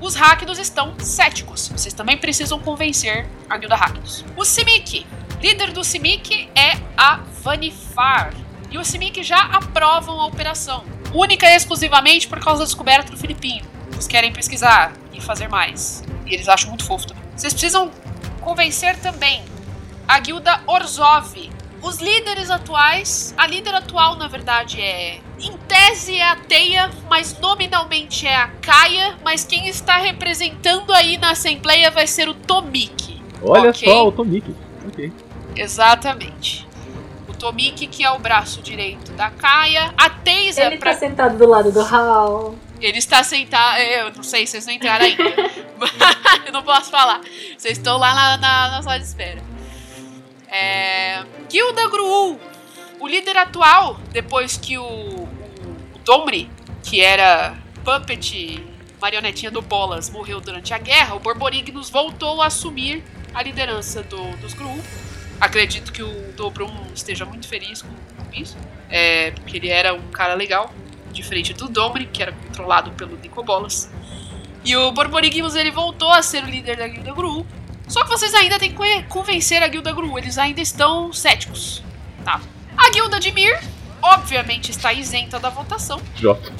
Os Rakdos estão céticos. Vocês também precisam convencer a Guilda Rakdos. O Simic. Líder do Simic é a Vanifar. E o Simic já aprovam a operação. Única e exclusivamente por causa da descoberta do Filipinho. Eles querem pesquisar e fazer mais. E eles acham muito fofo também. Vocês precisam convencer também a Guilda Orzhov. Os líderes atuais, a líder atual na verdade é, em tese é a Teia, mas nominalmente é a Kaia, mas quem está representando aí na assembleia vai ser o Tomik. Olha Ok. só o Tomik. Exatamente. O Tomik que é o braço direito da Kaia, a Teisa Ele pra... tá sentado do lado do Hal. ele está sentado, eu não sei, vocês não entraram ainda. [laughs] [laughs] eu não posso falar. Vocês estão lá na, na, na sala de espera. É... Gilda Gruul, o líder atual, depois que o, o, o Domri, que era puppet, marionetinha do Bolas, morreu durante a guerra, o Borborignos voltou a assumir a liderança do, dos Gruul. Acredito que o Dobrum esteja muito feliz com, com isso, é, porque ele era um cara legal, diferente do Domri, que era controlado pelo Nicobolas. E o Borborignos ele voltou a ser o líder da Guilda Gruul. Só que vocês ainda têm que convencer a Guilda Gruul, eles ainda estão céticos, tá? A Guilda de Mir, obviamente, está isenta da votação. [laughs] Justo,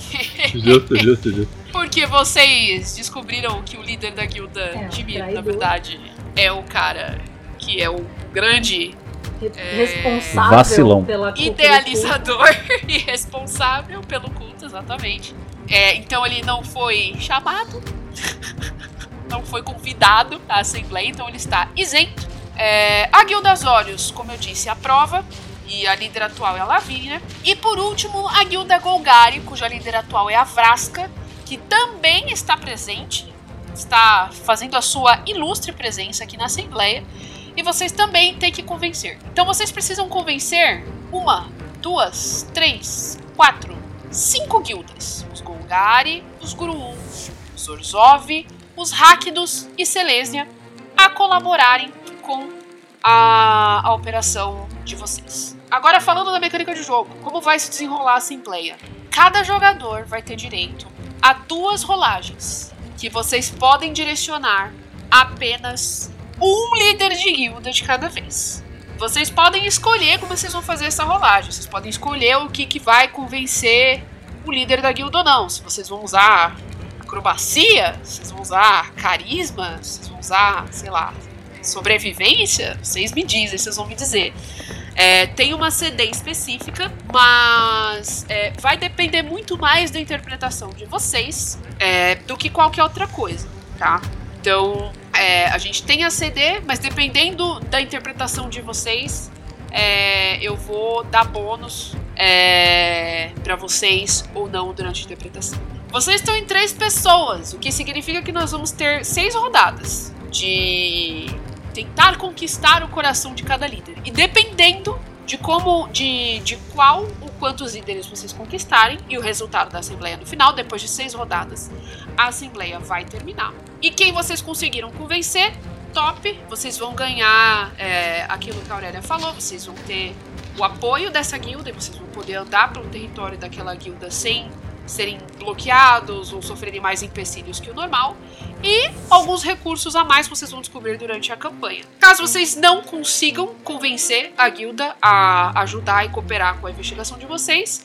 justo, justo, justo. Porque vocês descobriram que o líder da guilda É, de Miro, na traidor. verdade, é o cara que é o grande É. Responsável Vacilão. pela culpa do idealizador [laughs] e responsável pelo culto, exatamente. É, então ele não foi chamado, [laughs] não foi convidado à Assembleia, então ele está isento. É, a Guilda dos Olhos, como eu disse, aprova. E a líder atual é a Lavínia. E por último, a Guilda Golgari, cuja líder atual é a Vraska, que também está presente, está fazendo a sua ilustre presença aqui na Assembleia. E vocês também têm que convencer. Então vocês precisam convencer uma, duas, três, quatro, cinco guildas. Os Golgari, os Gruul, os Orzhov, os Ráquidos e Selesnia a colaborarem com a, a operação de vocês. Agora falando da mecânica de jogo, como vai se desenrolar a Assembleia? Cada jogador vai ter direito a duas rolagens que vocês podem direcionar apenas um líder de guilda de cada vez. Vocês podem escolher como vocês vão fazer essa rolagem. Vocês podem escolher o que, que vai convencer o líder da guilda ou não. Se vocês vão usar acrobacia, vocês vão usar carisma, vocês vão usar, sei lá, sobrevivência, vocês me dizem, vocês vão me dizer. É, tem uma CD específica, mas é, vai depender muito mais da interpretação de vocês é, do que qualquer outra coisa, tá? Então, é, a gente tem a CD, mas dependendo da interpretação de vocês, é, eu vou dar bônus é, para vocês ou não durante a interpretação. Vocês estão em três pessoas, o que significa que nós vamos ter seis rodadas de tentar conquistar o coração de cada líder. E dependendo de como, de, de qual quantos líderes vocês conquistarem e o resultado da assembleia no final, depois de seis rodadas, a assembleia vai terminar. E quem vocês conseguiram convencer, top, vocês vão ganhar é, aquilo que a Aurélia falou, vocês vão ter o apoio dessa guilda e vocês vão poder andar pelo território daquela guilda sem serem bloqueados ou sofrerem mais empecilhos que o normal e alguns recursos a mais que vocês vão descobrir durante a campanha. Caso vocês não consigam convencer a guilda a ajudar e cooperar com a investigação de vocês,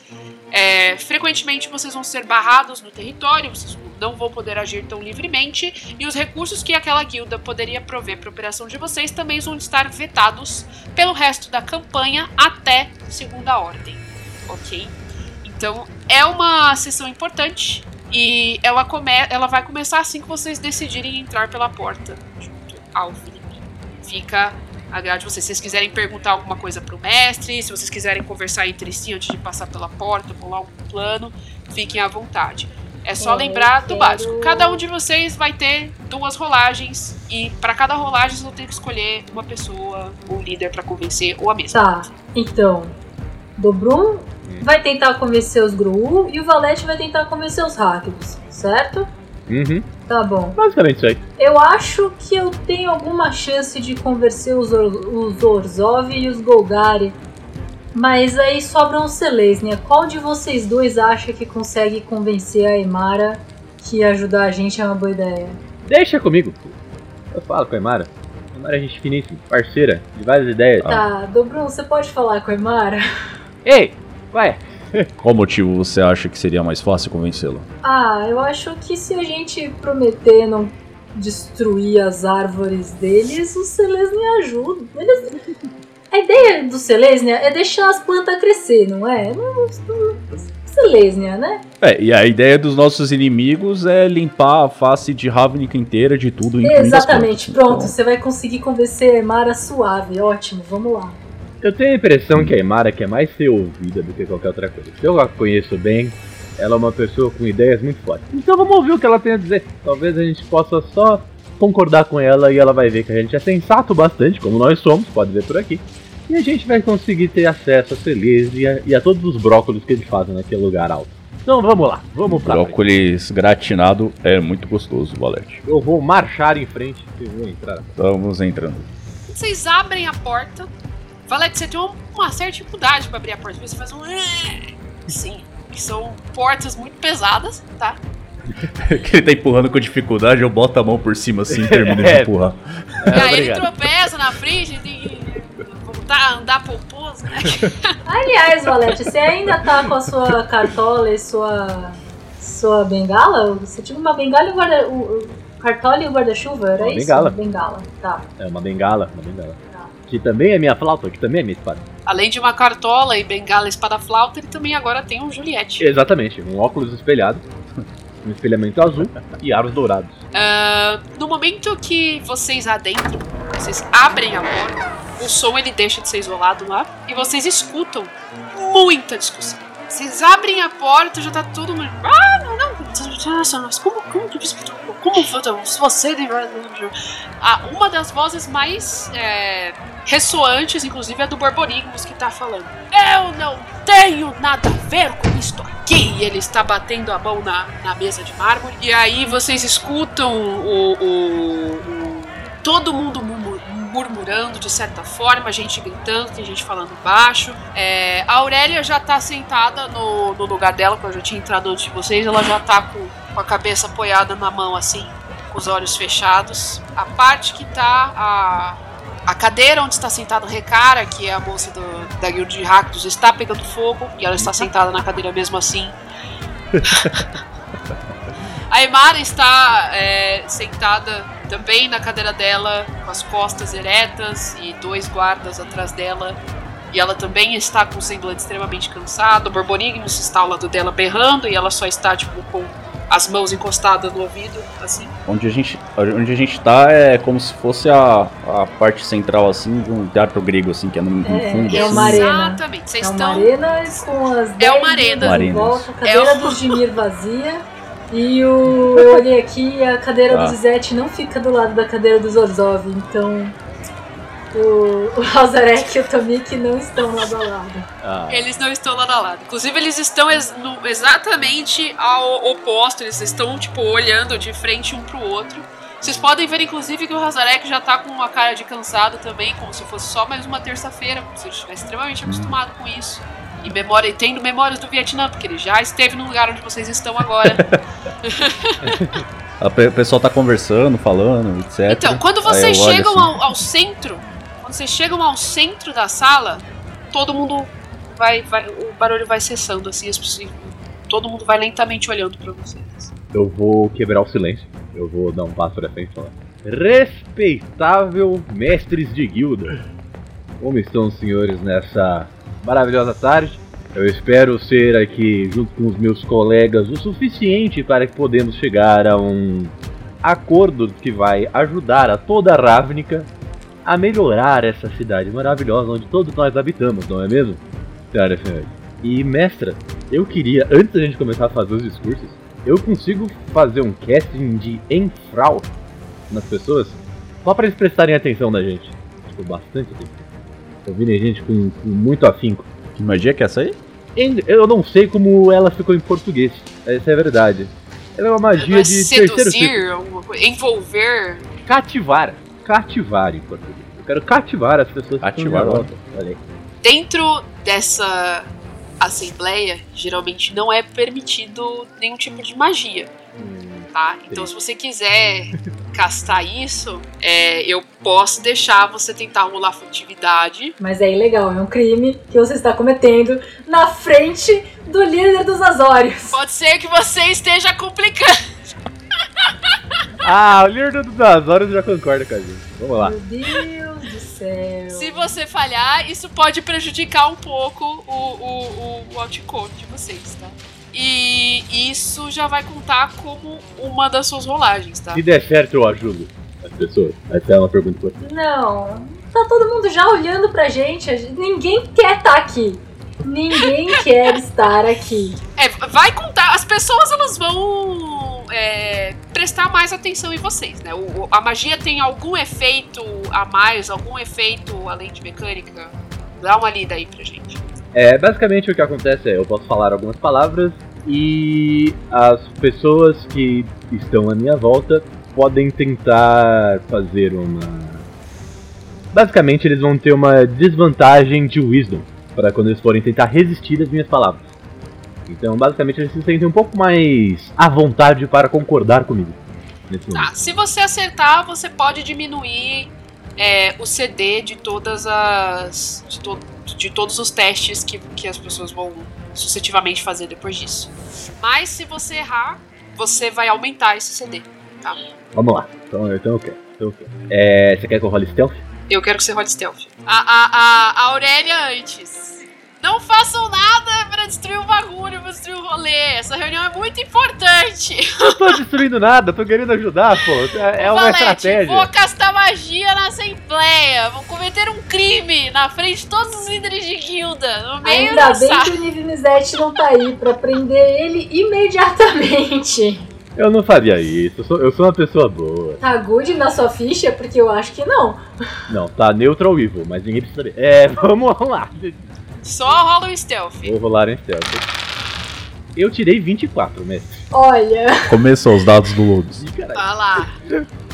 é, frequentemente vocês vão ser barrados no território, vocês não vão poder agir tão livremente e os recursos que aquela guilda poderia prover para a operação de vocês também vão estar vetados pelo resto da campanha até segunda ordem, ok? Então é uma sessão importante e ela, come ela vai começar assim que vocês decidirem entrar pela porta junto ao Felipe. Fica a grade de vocês. Se vocês quiserem perguntar alguma coisa pro mestre, se vocês quiserem conversar entre si antes de passar pela porta, bolar algum plano, fiquem à vontade. É só lembrar do básico. Cada um de vocês vai ter duas rolagens e para cada rolagem vocês vão ter que escolher uma pessoa, um líder para convencer ou a mesma. Tá, então. Dobrum vai tentar convencer os Gru e o Valete vai tentar convencer os Ráquidos, certo? Uhum. Tá bom. Basicamente isso aí. Eu acho que eu tenho alguma chance de convencer os, Or os Orzhov e os Golgari. Mas aí sobram os Selesnia. Qual de vocês dois acha que consegue convencer a Emara que ajudar a gente é uma boa ideia? Deixa comigo. Eu falo com a Emara. A Emara é gente finíssima, parceira, de várias ideias. Tá, Dobrum, você pode falar com a Emara? Ei, vai. Qual motivo você acha que seria mais fácil convencê-lo? Ah, eu acho que se a gente prometer não destruir as árvores deles, os Selesnia ajudam. Eles... A ideia do Selesnia é deixar as plantas crescer, não é? Selesnia, né? É, e a ideia dos nossos inimigos é limpar a face de Ravnica inteira de tudo, Exatamente, plantas. pronto. Você vai conseguir convencer a Emara suave. Ótimo, vamos lá. Eu tenho a impressão que a Emara quer mais ser ouvida do que qualquer outra coisa. Se eu a conheço bem, ela é uma pessoa com ideias muito fortes. Então vamos ouvir o que ela tem a dizer. Talvez a gente possa só concordar com ela e ela vai ver que a gente é sensato bastante, como nós somos, pode ver por aqui. E a gente vai conseguir ter acesso a Celeste e a, e a todos os brócolis que eles fazem naquele lugar alto. Então vamos lá, vamos pra frente. Brócolis gratinado é muito gostoso, Valete. Eu vou marchar em frente e vou entrar. Estamos entrando. Vocês abrem a porta. Valete, você tem um- uma certa dificuldade para abrir a porta. Você faz um. Sim, que são portas muito pesadas, tá? [laughs] que ele tá empurrando com dificuldade, eu boto a mão por cima assim e termino de [laughs] É. empurrar. e aí ele obrigado. tropeça na frente e voltar a andar pomposo, né? [laughs] Aliás, Valete, você ainda tá com a sua cartola e sua Sua bengala? Você tinha uma bengala e o guarda... O, o cartola e o guarda-chuva, era Uma isso? bengala. Bengala, tá. É uma bengala, uma bengala. Que também é minha flauta, que também é minha espada. Além de uma cartola e bengala espada flauta, ele também agora tem um Juliette. Exatamente, um óculos espelhado, [laughs] um espelhamento azul e aros dourados. Ah, no momento que vocês adentram, vocês abrem a porta, o som ele deixa de ser isolado lá e vocês escutam muita discussão. Vocês abrem a porta, já tá todo mundo. Ah, não, não. Nossa, mas como, como você. Como você. Ah, uma das vozes mais é, ressoantes, inclusive, é do Borborigmus que tá falando. Eu não tenho nada a ver com isto aqui. E ele está batendo a mão na, na mesa de mármore. E aí vocês escutam o. o- o- todo mundo murmurando de certa forma, gente gritando, tem gente falando baixo. É, a Aurélia já tá sentada no, no lugar dela, quando eu já tinha entrado antes de vocês, ela já tá com, com a cabeça apoiada na mão assim, com os olhos fechados. A parte que tá a, a cadeira onde está sentado Recara, que é a moça do- da guilda de Rakdos, está pegando fogo e ela está sentada na cadeira mesmo assim. [laughs] a Emara está é, sentada também na cadeira dela, com as costas eretas e dois guardas atrás dela. E ela também está com o semblante extremamente cansado. O Borborigmus está ao lado dela berrando e ela só está, tipo, com as mãos encostadas no ouvido, assim. Onde a gente, onde a gente tá é como se fosse a, a parte central, assim, de um teatro grego, assim, que é no, no É, fundo. é assim. uma arena. Exatamente. Vocês É uma estão. arena com as É 10 uma arena. volta, cadeira É um- do Dimir vazia. E o. Eu olhei aqui e a cadeira Tá. do Zizete não fica do lado da cadeira do Zorzov, então. O, o Hazarek e o Tomik não estão lado a lado. Ah, Eles não estão lado a lado. Inclusive, eles estão ex- no- exatamente ao oposto. Eles estão, tipo, olhando de frente um pro outro. Vocês podem ver, inclusive, que o Hazarek já tá com uma cara de cansado também, como se fosse só mais uma terça-feira, como se ele estivesse extremamente acostumado com isso. E memória, e tendo memórias do Vietnã, porque ele já esteve no lugar onde vocês estão agora. [laughs] O pessoal tá conversando, falando, etc. Então, quando vocês chegam assim. ao, ao centro, quando vocês chegam ao centro da sala, todo mundo vai, vai o barulho vai cessando assim, as pessoas, todo mundo vai lentamente olhando pra vocês. eu vou quebrar o silêncio. Eu vou dar um passo pra frente e falar. Respeitável mestres de guilda. Como estão os senhores nessa maravilhosa tarde? Eu espero ser aqui, junto com os meus colegas, o suficiente para que podemos chegar a um acordo que vai ajudar a toda a Ravnica a melhorar essa cidade maravilhosa onde todos nós habitamos, não é mesmo? Senhoras e. E mestra, eu queria, antes da gente começar a fazer os discursos, eu consigo fazer um casting de Enfrau nas pessoas? Só para eles prestarem atenção na gente. Tipo, bastante atenção. Ouvirem gente com, com muito afinco. Que magia que é essa aí? Eu não sei como ela ficou em português. Essa é a verdade. Ela é uma magia de terceiro tipo. seduzir, alguma coisa, envolver. Cativar. Cativar em português. Eu quero cativar as pessoas que Cativar. Olha. Dentro dessa assembleia, geralmente não é permitido nenhum tipo de magia, tá? Então, se você quiser [laughs] castar isso, é, eu posso deixar você tentar rolar furtividade. Mas é ilegal, é um crime que você está cometendo na frente do líder dos Azórios. Pode ser que você esteja complicando. [laughs] Ah, o líder das horas já concorda com a gente. Vamos lá. Meu Deus do céu. Se você falhar, isso pode prejudicar um pouco o, o, o, o outcome de vocês, tá? E isso já vai contar como uma das suas rolagens, tá? Se der certo, eu ajudo as pessoas. Essa é uma pergunta importante. Não, tá todo mundo já olhando pra gente. gente- Ninguém quer estar aqui. Ninguém [laughs] quer estar aqui. É, vai contar. As pessoas elas vão é, prestar mais atenção em vocês, né? O- a magia tem algum efeito a mais, algum efeito além de mecânica? Dá uma lida aí pra gente. É, basicamente o que acontece é, eu posso falar algumas palavras e as pessoas que estão à minha volta podem tentar fazer uma. Basicamente, eles vão ter uma desvantagem de wisdom para quando eles forem tentar resistir às minhas palavras. Então, basicamente, eles se sentem um pouco mais à vontade para concordar comigo. Tá, se você acertar, você pode diminuir é, o CD de todas as. de, to- de todos os testes que, que as pessoas vão, sucessivamente fazer depois disso. Mas se você errar, você vai aumentar esse CD. Tá? Vamos lá. Então, então eu quero. Então eu quero. É, você quer que eu role stealth? Eu quero que você role stealth. A, a, a, a Aurélia antes. Não façam nada pra destruir o bagulho, pra destruir o rolê. Essa reunião é muito importante. Não tô destruindo nada, tô querendo ajudar, pô. É, é uma Valete, estratégia. Vou castar magia na Assembleia. Vou cometer um crime na frente de todos os líderes de guilda. No meio Ainda da bem sala. que o Nive Mizete não tá aí pra prender ele imediatamente. Eu não faria isso, eu sou, eu sou uma pessoa boa. Tá good na sua ficha? Porque eu acho que não. Não, tá neutral evil, mas ninguém precisa saber. É, [laughs] vamos lá. Só rola o stealth. Vou rolar em stealth. Eu tirei 24, mestre. Olha, Começou os dados do Lobos. Ih, caralho. Ah lá.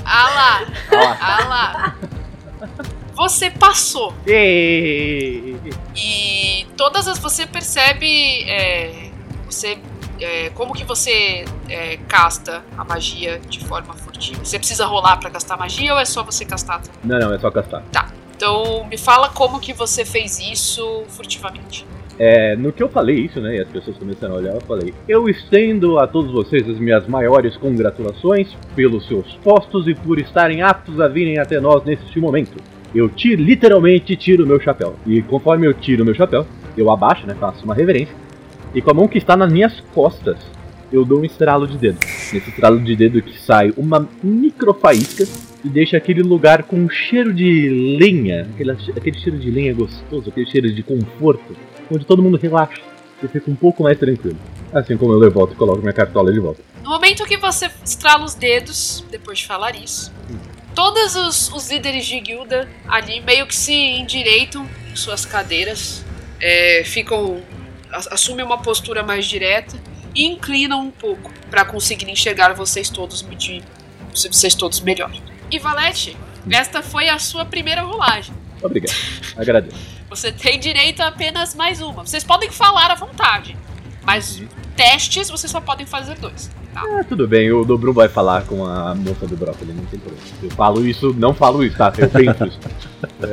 Ah lá. Ah lá. Você passou. Ei. E todas as você percebe é, você é, como que você é, casta a magia de forma furtiva. Você precisa rolar pra castar magia ou é só você castar? Não, não, é só castar. Então me fala como que você fez isso furtivamente. É, no que eu falei isso, né, e as pessoas começaram a olhar, eu falei: Eu estendo a todos vocês as minhas maiores congratulações pelos seus postos e por estarem aptos a virem até nós neste momento. Eu tiro, literalmente tiro o meu chapéu. E conforme eu tiro o meu chapéu, eu abaixo, né, faço uma reverência. E com a mão que está nas minhas costas, eu dou um estralo de dedo. Nesse estralo de dedo que sai uma micro faísca e deixa aquele lugar com um cheiro de lenha, aquele, aquele cheiro de lenha gostoso, aquele cheiro de conforto, onde todo mundo relaxa e fica um pouco mais tranquilo. Assim como eu levanto e coloco minha cartola de volta. No momento que você estrala os dedos, depois de falar isso, todos os, os líderes de guilda ali meio que se endireitam em suas cadeiras, é, ficam. assumem uma postura mais direta e inclinam um pouco para conseguir enxergar vocês todos de vocês todos melhor. E Valete, esta foi a sua primeira rolagem. Obrigado. Agradeço. [laughs] Você tem direito a apenas mais uma. Vocês podem falar à vontade, mas testes vocês só podem fazer dois. Tá? Ah, tudo bem, o Dobrum vai falar com a moça do brócolis, não tem problema. Eu falo isso, não falo isso, tá? Eu penso isso. [laughs]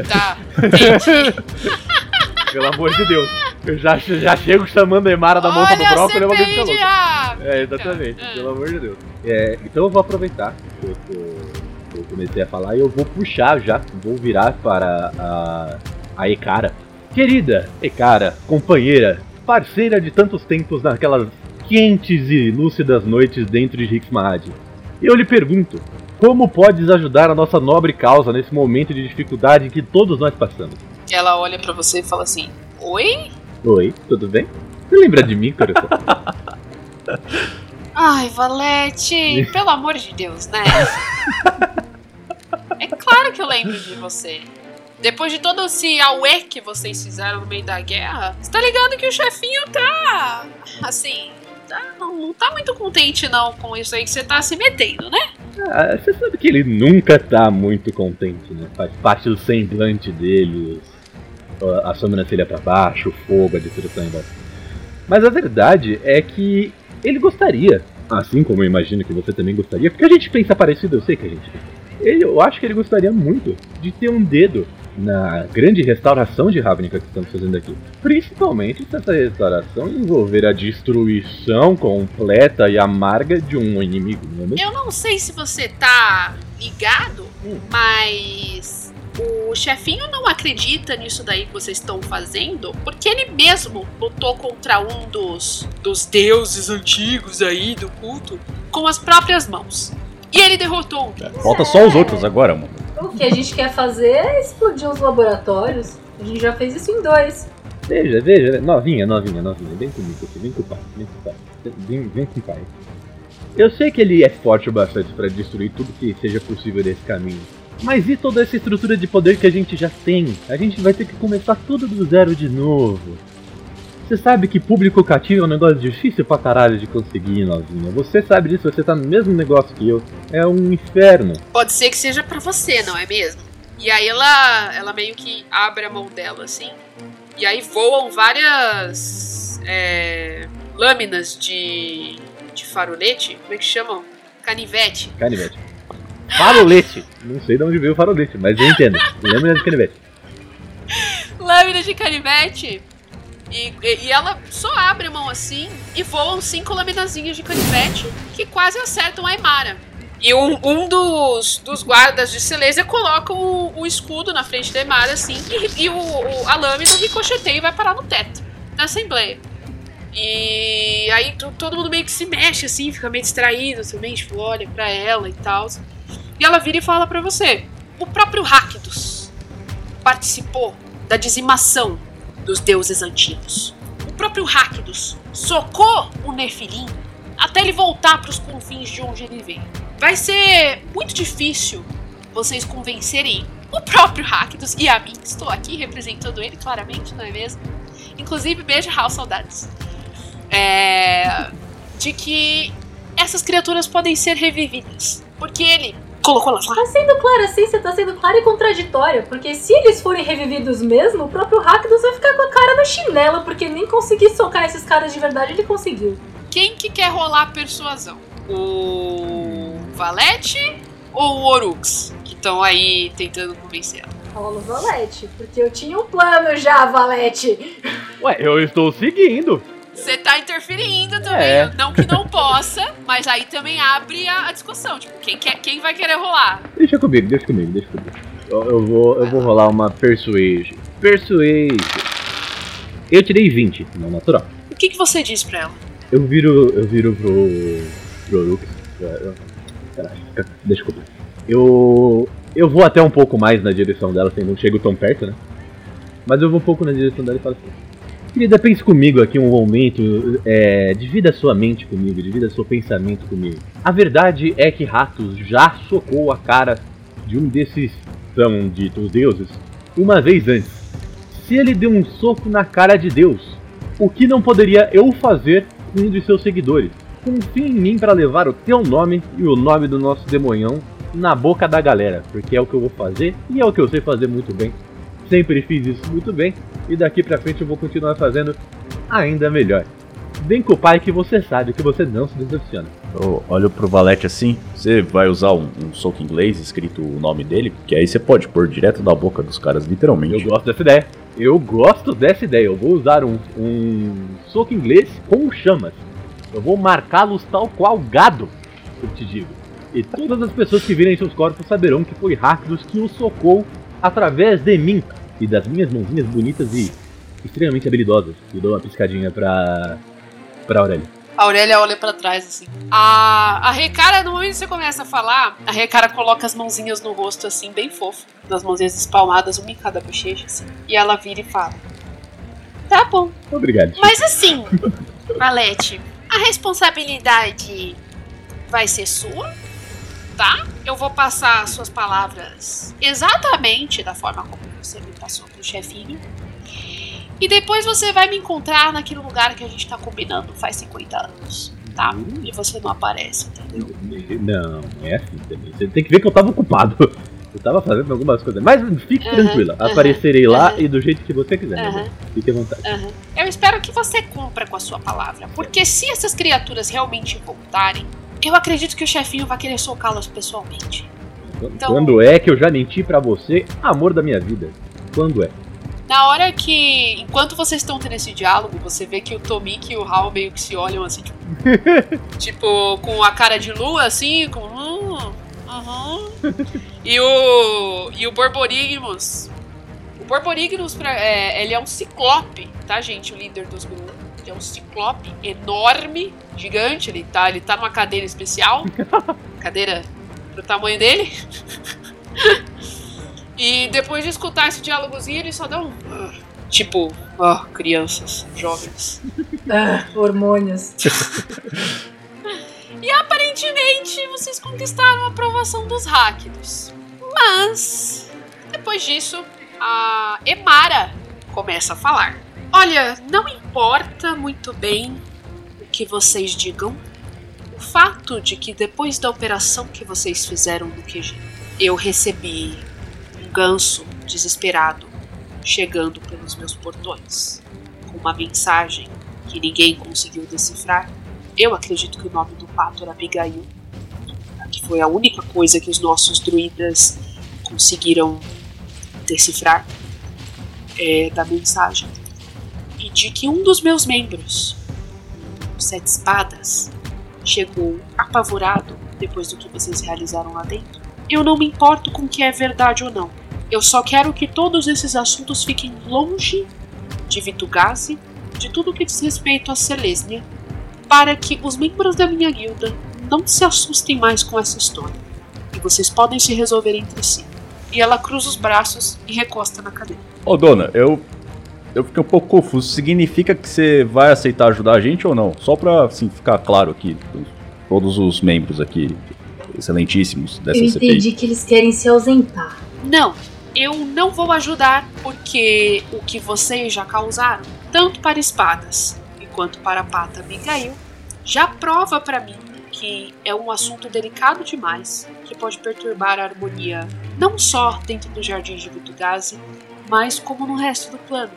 Tá. [laughs] Pelo amor de Deus. Eu já, já chego chamando a Emara da moça do brócolis, eu vou louco. Raven. É, exatamente, É. pelo amor de Deus. É, então eu vou aproveitar que eu, eu comecei a falar e eu vou puxar já, vou virar para a, a Ekara. Querida Ekara, companheira, parceira de tantos tempos naquelas quentes e lúcidas noites dentro de Rixmahad. Eu lhe pergunto, como podes ajudar a nossa nobre causa nesse momento de dificuldade que todos nós passamos? Ela olha pra você e fala assim: Oi? Oi, tudo bem? Você lembra de mim, coração? [laughs] Ai, Valete, [laughs] pelo amor de Deus, né? [laughs] É claro que eu lembro de você. Depois de todo esse auê que vocês fizeram no meio da guerra, você tá ligado que o chefinho tá. Assim. tá- não, não tá muito contente não com isso aí que você tá se metendo, né? Ah, você sabe que ele nunca tá muito contente, né? Faz parte do semblante dele, a- sobrancelha pra baixo, o fogo, a destruição embaixo. Mas a verdade é que ele gostaria, assim como eu imagino que você também gostaria, porque a gente pensa parecido, eu sei que a gente pensa. Ele, eu acho que ele gostaria muito de ter um dedo na grande restauração de Ravnica que estamos fazendo aqui. Principalmente se essa restauração envolver a destruição completa e amarga de um inimigo, não é? Eu não sei se você tá ligado, Hum. mas o chefinho não acredita nisso daí que vocês estão fazendo, porque ele mesmo lutou contra um dos, dos deuses antigos aí do culto com as próprias mãos. E ele derrotou um. Falta só os outros agora, mano. o que a gente quer fazer é explodir os laboratórios. A gente já fez isso em dois. Veja, veja, novinha, novinha, novinha, vem comigo aqui, vem com o pai, vem com o pai, vem, vem com o pai. Eu sei que ele é forte o bastante para destruir tudo que seja possível desse caminho. Mas e toda essa estrutura de poder que a gente já tem? A gente vai ter que começar tudo do zero de novo. Você sabe que público cativo é um negócio difícil pra caralho de conseguir, novinha. Você sabe disso, você tá no mesmo negócio que eu. É um inferno. Pode ser que seja pra você, não é mesmo? E aí ela, ela meio que abre a mão dela assim. E aí voam várias é, lâminas de, de farolete. Como é que chamam? Canivete. Canivete. Farolete! Não sei de onde veio o farolete, mas eu entendo. Lembra de canivete. [laughs] Lâminas de canivete E, e, ela só abre a mão assim e voam cinco laminazinhas de canivete que quase acertam a Emara. E um, um dos, dos guardas de Silesia coloca o, o escudo na frente da Emara, assim, e, e o, o- a lâmina ricocheteia e vai parar no teto da Assembleia. E aí to- todo mundo meio que se mexe, assim, fica meio distraído também, tipo, olha pra ela e tal. E ela vira e fala pra você: o próprio Rakdos participou da dizimação dos deuses antigos. O próprio Rakdos socou o Nefilim até ele voltar para os confins de onde ele veio. Vai ser muito difícil vocês convencerem o próprio Rakdos e a mim, que estou aqui representando ele claramente, não é mesmo? Inclusive, beijo, Raul, saudades. É, de que essas criaturas podem ser revividas. Porque ele colocou elas lá. Tá sendo clara assim, você tá sendo clara e contraditória. Porque se eles forem revividos mesmo, o próprio Rakdos vai ficar com a cara na chinela, porque nem conseguir socar esses caras de verdade ele conseguiu. Quem que quer rolar a persuasão? O Valete ou o Orux? Que estão aí tentando convencer ela. Rola o Valete, porque eu tinha um plano já, Valete. Ué, eu estou seguindo. Você tá interferindo também. É. Não que não possa, mas aí também abre a, a discussão. Tipo, quem, quer, quem vai querer rolar? Deixa comigo, deixa comigo, deixa comigo. Eu, eu vou, eu vou rolar uma Persuasion. Persuasion. Eu tirei 20, não natural. O que, que você diz pra ela? Eu viro, eu viro pro, pro Caralho, fica- deixa comigo. Eu, eu vou até um pouco mais na direção dela, assim, não chego tão perto, né? Mas eu vou um pouco na direção dela e falo assim: Querida, pense comigo aqui um momento, é, divida sua mente comigo, divida seu pensamento comigo. A verdade é que Ratos já socou a cara de um desses tão ditos deuses uma vez antes. Se ele deu um soco na cara de Deus, o que não poderia eu fazer com um de seus seguidores? Confie em mim para levar o teu nome e o nome do nosso demonhão na boca da galera, porque é o que eu vou fazer e é o que eu sei fazer muito bem. Sempre fiz isso muito bem e daqui pra frente eu vou continuar fazendo ainda melhor. Vem com o pai que você sabe que você não se decepciona. Eu olho pro Valete assim, você vai usar um, um soco inglês escrito o nome dele, que aí você pode pôr direto na boca dos caras, Eu literalmente. gosto dessa ideia. Eu gosto dessa ideia. Eu vou usar um, um soco inglês com chamas. Eu vou marcá-los tal qual gado, eu te digo. E todas as pessoas que virem seus corpos saberão que foi Rakdos que o socou através de mim e das minhas mãozinhas bonitas e extremamente habilidosas. E dou uma piscadinha pra. pra Aurélia. A Aurélia olha pra trás, assim. A, a Recara, no momento que você começa a falar, a Recara coloca as mãozinhas no rosto, assim, bem fofo. Das mãozinhas espalmadas, uma em cada bochecha, assim. E ela vira e fala: Tá bom. Obrigado. Mas assim, [laughs] Valete, a responsabilidade vai ser sua, tá? Eu vou passar as suas palavras exatamente da forma como você me passou pro chefinho. E depois você vai me encontrar naquele lugar que a gente tá combinando faz 50 anos, tá? E você não aparece, entendeu? Não, não é assim também. Você tem que ver que eu tava ocupado. Eu tava fazendo algumas coisas. Mas fique Aham, tranquila. aham, Aparecerei lá e do jeito que você quiser. Fique à vontade. Eu espero que você cumpra com a sua palavra, porque se essas criaturas realmente voltarem, eu acredito que o chefinho vai querer socá-las pessoalmente. Então- Quando é que eu já menti pra você, amor da minha vida? Quando é? Na hora que, enquanto vocês estão tendo esse diálogo, você vê que o Tomik e o Hal meio que se olham assim, tipo, [laughs] tipo com a cara de lua, assim, com. Hum, uhum. [laughs] E o. E o Borborigmus. O Borborigmus, pra- é, ele é um ciclope, tá, gente? O líder dos grupos. Ele é um ciclope enorme, gigante. Ele tá, ele tá numa cadeira especial. [laughs] cadeira pro tamanho dele. [laughs] E depois de escutar esse diálogozinho, ele só dá um. "Ah", Tipo, ó, crianças, jovens. [laughs] Ah, hormônios. E aparentemente vocês conquistaram a aprovação dos Ráquidos. Mas, depois disso, a Emara começa a falar. Olha, não importa muito bem o que vocês digam, o fato de que depois da operação que vocês fizeram no QG, eu recebi um ganso desesperado chegando pelos meus portões com uma mensagem que ninguém conseguiu decifrar. Eu acredito que o nome do pato era Abigail, que foi a única coisa que os nossos druidas conseguiram decifrar é, da mensagem. E de que um dos meus membros, o Sete Espadas, chegou apavorado depois do que vocês realizaram lá dentro. Eu não me importo com que é verdade ou não. Eu só quero que todos esses assuntos fiquem longe de Vitugase, de tudo que diz respeito a Selesnia, para que os membros da minha guilda não se assustem mais com essa história. E vocês podem se resolver entre si. E ela cruza os braços e recosta na cadeira. Ô, dona, eu. Eu fiquei um pouco confuso. Significa que você vai aceitar ajudar a gente ou não? Só pra assim, ficar claro aqui, todos os membros aqui, excelentíssimos dessa Eu CPI. entendi que eles querem se ausentar. Não, eu não vou ajudar porque o que vocês já causaram, tanto para espadas e quanto para a pata Abigail, já prova para mim que é um assunto delicado demais, que pode perturbar a harmonia não só dentro do Jardim de Vitugase, mas como no resto do plano.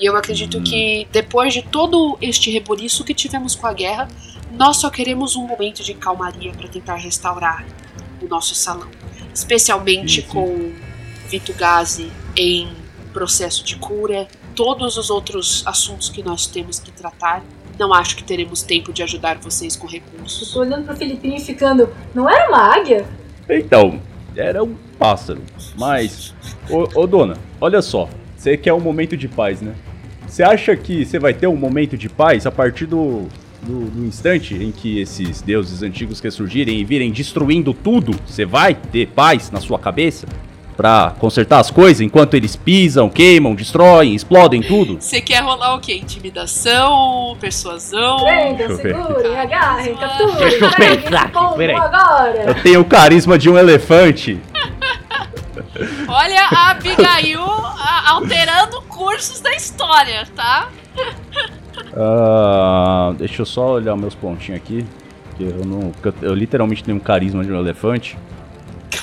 E eu acredito que depois de todo este reboliço que tivemos com a guerra, nós só queremos um momento de calmaria para tentar restaurar o nosso salão, especialmente com Vitugase em processo de cura, todos os outros assuntos que nós temos que tratar. Não acho que teremos tempo de ajudar vocês com Eu recursos. tô olhando pro Filipinho e ficando. Não era uma águia? Então, era um pássaro. Mas, ô, ô dona, olha só. Você quer um momento de paz, né? Você acha que você vai ter um momento de paz a partir do, do, do instante em que esses deuses antigos ressurgirem e virem destruindo tudo? Você vai ter paz na sua cabeça? Pra consertar as coisas enquanto eles pisam, queimam, destroem, explodem tudo? Você quer rolar o quê? Intimidação, persuasão? Ver. segurem, agarrem, capturem. Deixa eu pensar povo peraí. agora. Eu tenho o carisma de um elefante. [laughs] Olha a Abigail alterando cursos da história, tá? Ah, deixa eu só olhar meus pontinhos aqui. Que eu não. que eu, eu literalmente tenho um carisma de um elefante.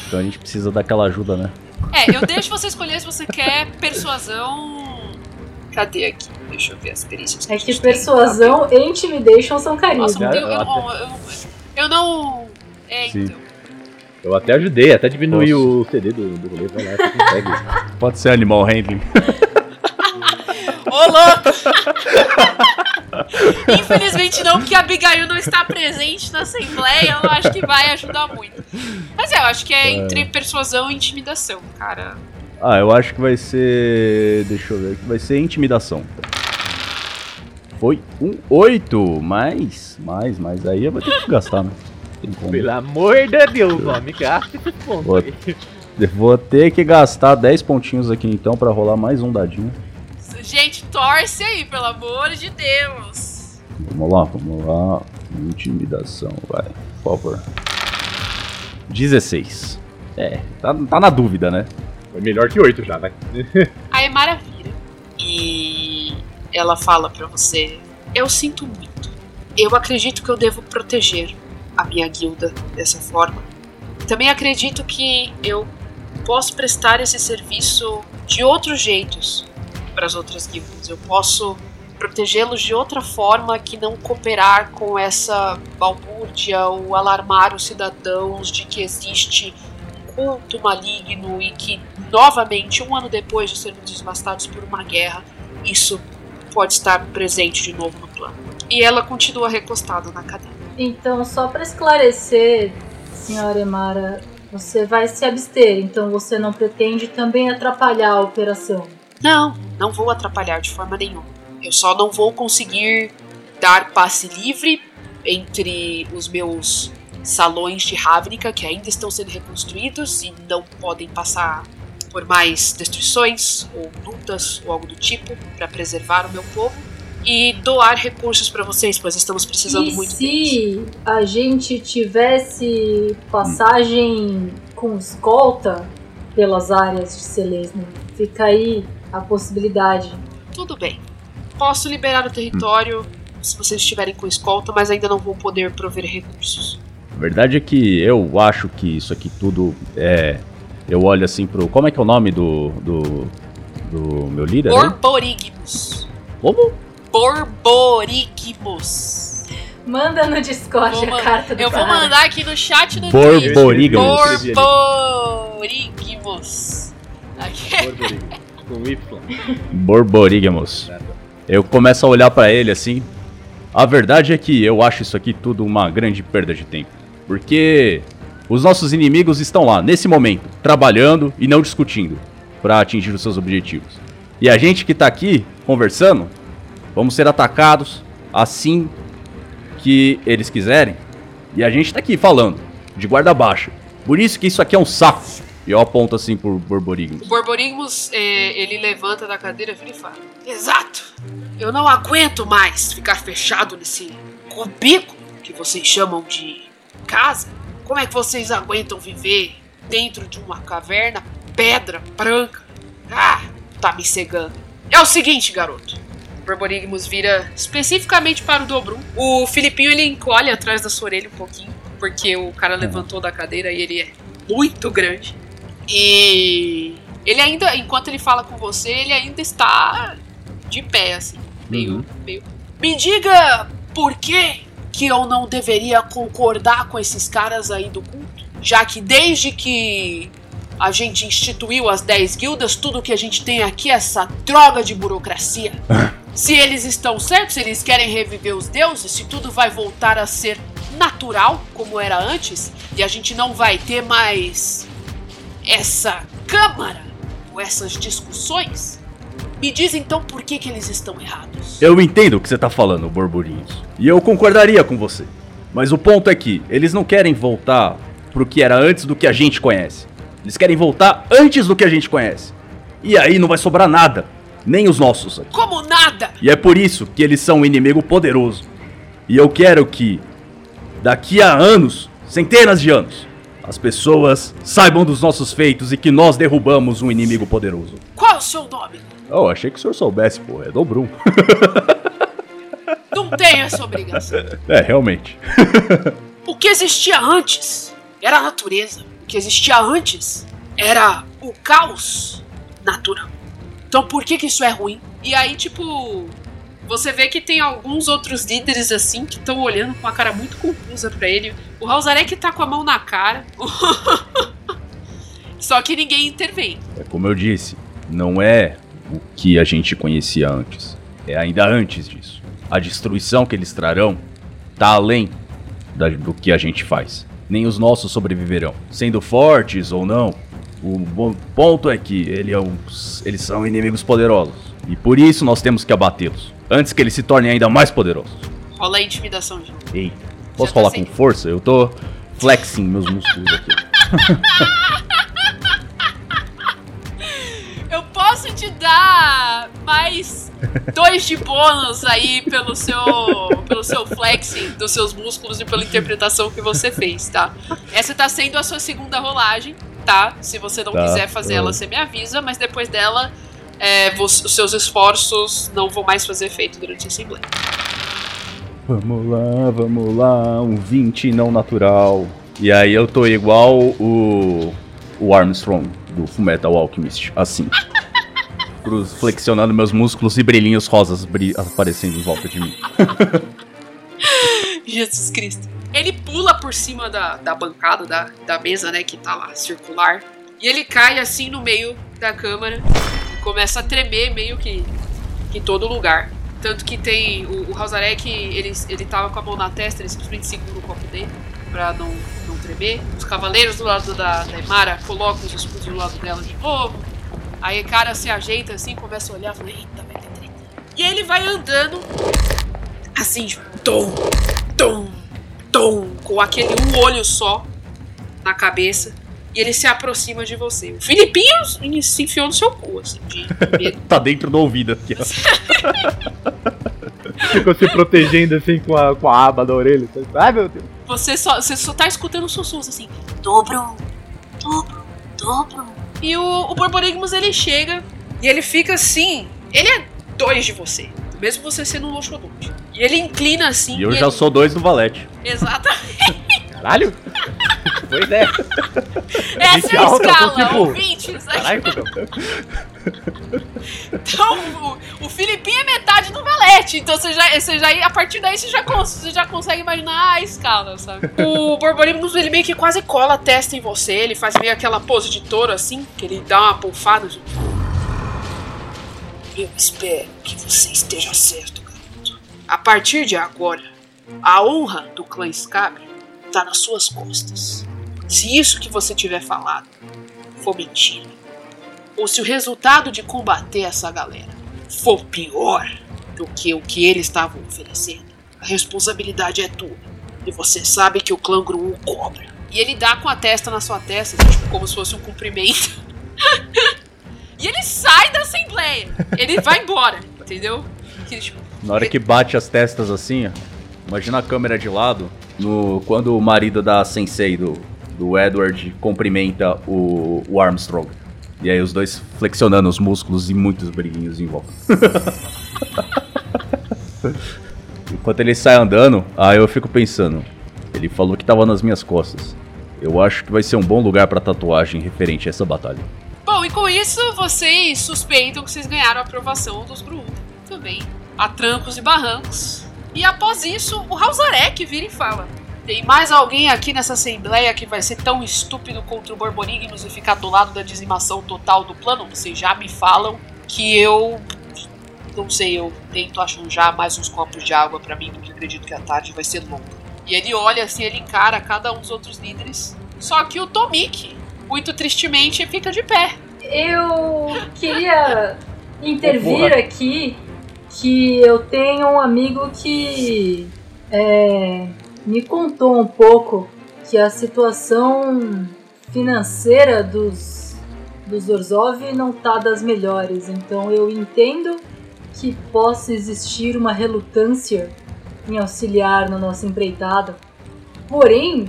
Então a gente precisa daquela ajuda, né? É, eu deixo você escolher se você quer persuasão. Cadê aqui? Deixa eu ver as perícias. É que gente tem. persuasão e intimidation são Nossa, carisma. eu, eu, Eu não- eu, eu não. É, Sim. então. Eu até ajudei, até diminuí Nossa. o CD do, do rolê, vai lá, você consegue. [laughs] Pode ser animal handling. [laughs] Ô, louco! [laughs] Infelizmente não, porque a Abigail não está presente na assembleia, eu acho que vai ajudar muito. Mas é, eu acho que é entre persuasão e intimidação, cara. Ah, eu acho que vai ser. Deixa eu ver aqui. Vai ser intimidação. Foi um 8, mais, mais, mais. Aí eu vou ter que gastar, né? Tem como. Pelo amor de Deus, homem, gaste esse ponto Outro. aí. Eu Vou ter que gastar 10 pontinhos aqui então pra rolar mais um dadinho. Gente, torce aí, pelo amor de Deus. Vamos lá, vamos lá. Intimidação, vai. Por favor. 16. É, tá, tá na dúvida, né? Foi melhor que oito já, [laughs] vai. A Emara vira e ela fala pra você: Eu sinto muito. Eu acredito que eu devo proteger a minha guilda dessa forma. Também acredito que eu posso prestar esse serviço de outros jeitos para as outras guildas. Eu posso protegê-los de outra forma que não cooperar com essa balbúrdia ou alarmar os cidadãos de que existe um culto maligno e que novamente, um ano depois de sermos devastados por uma guerra, isso pode estar presente de novo no plano. E ela continua recostada na cadeira. Então, só pra esclarecer, senhora Emara, você vai se abster, então você não pretende também atrapalhar a operação. Não, não vou atrapalhar de forma nenhuma. Eu só não vou conseguir dar passe livre entre os meus salões de Ravnica, que ainda estão sendo reconstruídos e não podem passar por mais destruições ou lutas ou algo do tipo para preservar o meu povo e doar recursos para vocês, pois estamos precisando e muito deles. se a gente tivesse passagem com escolta pelas áreas de Selesnya? Fica aí a possibilidade. Tudo bem. Posso liberar o território se vocês estiverem com escolta, mas ainda não vou poder prover recursos. A verdade é que eu acho que isso aqui tudo é. Eu olho assim pro. Como é que é o nome do. do. do meu líder? né? Borborigmus. Como? Borborigmus. Manda no Discord Vou a carta do Eu vou mandar aqui no chat do. Com Y. Borborigamos. Eu começo a olhar pra ele assim. A verdade é que eu acho isso aqui tudo uma grande perda de tempo. Porque os nossos inimigos estão lá, nesse momento, trabalhando e não discutindo pra atingir os seus objetivos. E a gente que tá aqui conversando, vamos ser atacados assim que eles quiserem. E a gente tá aqui falando, de guarda baixa. Por isso que isso aqui é um saco. E eu aponto assim por Borborigmus. O Borborigmus, é, ele levanta da cadeira e fala: Exato! Eu não aguento mais ficar fechado nesse cubículo que vocês chamam de casa. Como é que vocês aguentam viver dentro de uma caverna, pedra branca? Ah, tá me cegando. É o seguinte, garoto. O Borborigmus vira especificamente para o Dobrum. O Filipinho ele encolhe atrás da sua orelha um pouquinho, porque o cara levantou da cadeira e ele é muito grande. E ele ainda, enquanto ele fala com você, ele ainda está de pé, assim. Meio. Uhum. meio. Me diga por que, que eu não deveria concordar com esses caras aí do culto? Já que desde que a gente instituiu as 10 guildas, tudo que a gente tem aqui é essa droga de burocracia. [laughs] se eles estão certos, se eles querem reviver os deuses, se tudo vai voltar a ser natural, como era antes, e a gente não vai ter mais essa câmara com essas discussões, me diz então por que, que eles estão errados. Eu entendo o que você tá falando, Borborinhos. E eu concordaria com você. Mas o ponto é que eles não querem voltar pro que era antes do que a gente conhece. Eles querem voltar antes do que a gente conhece. E aí não vai sobrar nada. Nem os nossos aqui. Como nada! E é por isso que eles são um inimigo poderoso. E eu quero que, daqui a anos, centenas de anos, as pessoas saibam dos nossos feitos e que nós derrubamos um inimigo poderoso. Qual é o seu nome? Oh, achei que o senhor soubesse, pô. É Dobrum. [laughs] Não tem essa obrigação. [laughs] é, realmente. O que existia antes era a natureza. O que existia antes era o caos natural. Então por que, que isso é ruim? E aí, tipo, você vê que tem alguns outros líderes assim que estão olhando com a cara muito confusa pra ele. O Rausarek tá com a mão na cara. [laughs] Só que ninguém intervém. É como eu disse, não é o que a gente conhecia antes. É ainda antes disso. A destruição que eles trarão tá além da- do que a gente faz. Nem os nossos sobreviverão. Sendo fortes ou não, o bom ponto é que ele é um- eles são inimigos poderosos. E por isso nós temos que abatê-los. Antes que eles se tornem ainda mais poderosos. Rola a intimidação, gente. Eita. Posso Já tá sem- com força? Eu tô flexing meus músculos aqui. [laughs] Eu posso te dar mais dois de bônus aí pelo seu, pelo seu flexing dos seus músculos e pela interpretação que você fez, tá? Essa tá sendo a sua segunda rolagem, tá? Se você não Tá, quiser fazer tá. ela, você me avisa, mas depois dela, é, vo- os seus esforços não vão mais fazer efeito durante a assembleia. Vamos lá, vamos lá, um 20 não natural. E aí eu tô igual o. o Armstrong do Fullmetal Alchemist, assim. [laughs] Cruz, flexionando meus músculos e brilhinhos rosas bri- aparecendo em volta de mim. [laughs] Jesus Cristo. Ele pula por cima da, da bancada, da, da mesa, né, que tá lá, circular. E ele cai assim no meio da câmara começa a tremer meio que em todo lugar. Tanto que tem o, o Hausarek, ele, ele tava com a mão na testa, ele simplesmente segura o copo dele pra não, não tremer. Os cavaleiros do lado da, da Emara colocam os escudos do lado dela de novo. Aí o cara se ajeita assim, começa a olhar e fala, eita, vai ter treta. E ele vai andando assim, tipo, tom, tom, tom, com aquele um olho só na cabeça. E ele se aproxima de você. O Filipinho se enfiou no seu cu, assim, de medo. [laughs] Tá dentro do ouvido aqui, ó. [laughs] Ficou se protegendo assim com a, com a aba da orelha. Ai meu Deus. Você só, você só tá escutando sussurros assim. Dobro, dobro, dobro. E o, o Borborigmus ele chega e ele fica assim. Ele é dois de você. Mesmo você sendo um Loxodonte. E ele inclina assim. E eu e já ele- sou dois do Valete. Exatamente. [laughs] Caralho? [laughs] pois é. Essa é a escala, tipo- ouvintes. Caralho. Então, o, o Filipinho é metade do Valete. Então, você já, você já, a partir daí, você já, você já consegue imaginar a escala, sabe? [laughs] O Borborigmus, ele meio que quase cola a testa em você. Ele faz meio aquela pose de touro, assim, que ele dá uma bufada. Assim. Eu espero que você esteja certo, garoto. A partir de agora, a honra do clã Scabre tá nas suas costas. Se isso que você tiver falado for mentira, ou se o resultado de combater essa galera for pior do que o que eles estavam oferecendo, a responsabilidade é tua. E você sabe que o clã Gru cobra. E ele dá com a testa na sua testa, assim, tipo, como se fosse um cumprimento. [laughs] e ele sai da assembleia. Ele vai embora, entendeu? Tipo, Na hora que bate as testas assim, ó, imagina a câmera de lado, no, quando o marido da sensei do, do Edward cumprimenta o, o Armstrong. E aí os dois flexionando os músculos e muitos briguinhos em volta. [laughs] Enquanto ele sai andando, aí eu fico pensando, ele falou que tava nas minhas costas. Eu acho que vai ser um bom lugar pra tatuagem referente a essa batalha. Bom, e com isso vocês suspeitam que vocês ganharam a aprovação dos Gru também. A trancos e barrancos. E após isso, o Rausarek vira e fala: Tem mais alguém aqui nessa assembleia que vai ser tão estúpido contra o Borborignos e ficar do lado da dizimação total do plano? Vocês já me falam que eu. Não sei, eu tento arranjar mais uns copos de água pra mim, porque acredito que a tarde vai ser longa. E ele olha assim, ele encara cada um dos outros líderes. Só que o Tomik, muito tristemente, fica de pé. Eu queria intervir porra. aqui que eu tenho um amigo que é, me contou um pouco que a situação financeira dos, dos Orzhov não tá das melhores. Então eu entendo que possa existir uma relutância em auxiliar na nossa empreitada. Porém,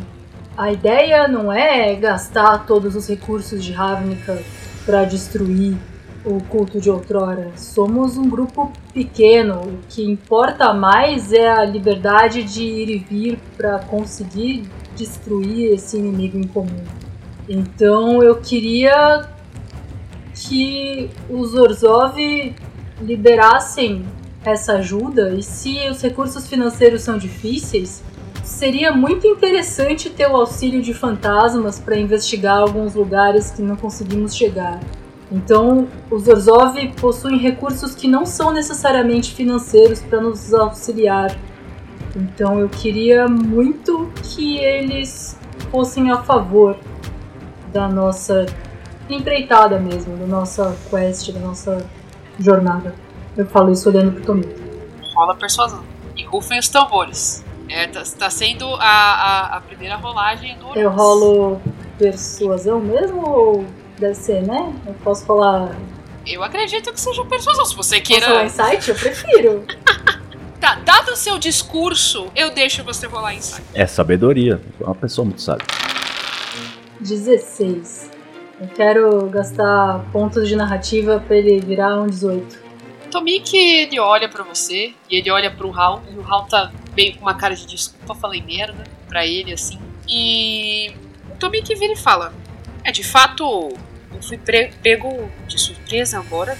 a ideia não é gastar todos os recursos de Ravnica para destruir o culto de outrora. Somos um grupo pequeno. O que importa mais é a liberdade de ir e vir para conseguir destruir esse inimigo em comum. Então eu queria que os Orzhov liberassem essa ajuda e se os recursos financeiros são difíceis, seria muito interessante ter o auxílio de fantasmas para investigar alguns lugares que não conseguimos chegar. Então, os Orzhov possuem recursos que não são necessariamente financeiros para nos auxiliar. Então, eu queria muito que eles fossem a favor da nossa empreitada mesmo, da nossa quest, da nossa jornada. Eu falo isso olhando pro Tommy. rola a persuasão. E rufem os tambores. É, tá, tá sendo a, a, a primeira rolagem do Eu rolo persuasão mesmo ou deve ser, né? Eu posso falar. Eu acredito que seja persuasão. Se você Posso falar queira. insight? Eu prefiro. [laughs] Tá, dado o seu discurso, eu deixo você rolar insight. É sabedoria, é uma pessoa muito sábia. 16. Eu quero gastar pontos de narrativa pra ele virar um 18. Tomik, ele olha pra você e ele olha pro Hal. E o Hal tá meio com uma cara de desculpa, falei merda pra ele, assim. E o Tomik vira e fala: É, de fato, eu fui pego de surpresa agora,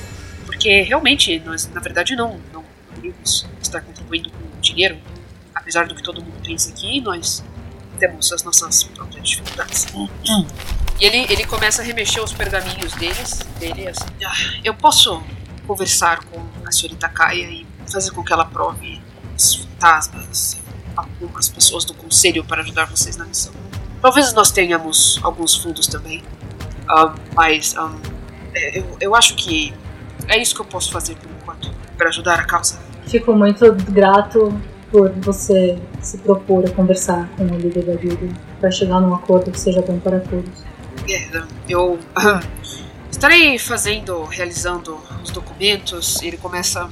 porque realmente nós, na verdade, não, não deveríamos estar contribuindo com dinheiro. Apesar do que todo mundo pensa aqui, nós temos as nossas próprias dificuldades. E ele, ele começa a remexer os pergaminhos deles, dele, assim. "Ah, eu posso conversar com a senhorita Kaia e fazer com que ela prove os fantasmas, algumas pessoas do conselho para ajudar vocês na missão. Talvez nós tenhamos alguns fundos também, ah, mas ah, é, eu, eu acho que é isso que eu posso fazer por enquanto, para ajudar a causa. Fico muito grato por você se propor a conversar com o líder da guilda para chegar num acordo que seja bom para todos. É, eu ah, estarei fazendo, realizando os documentos. Ele começa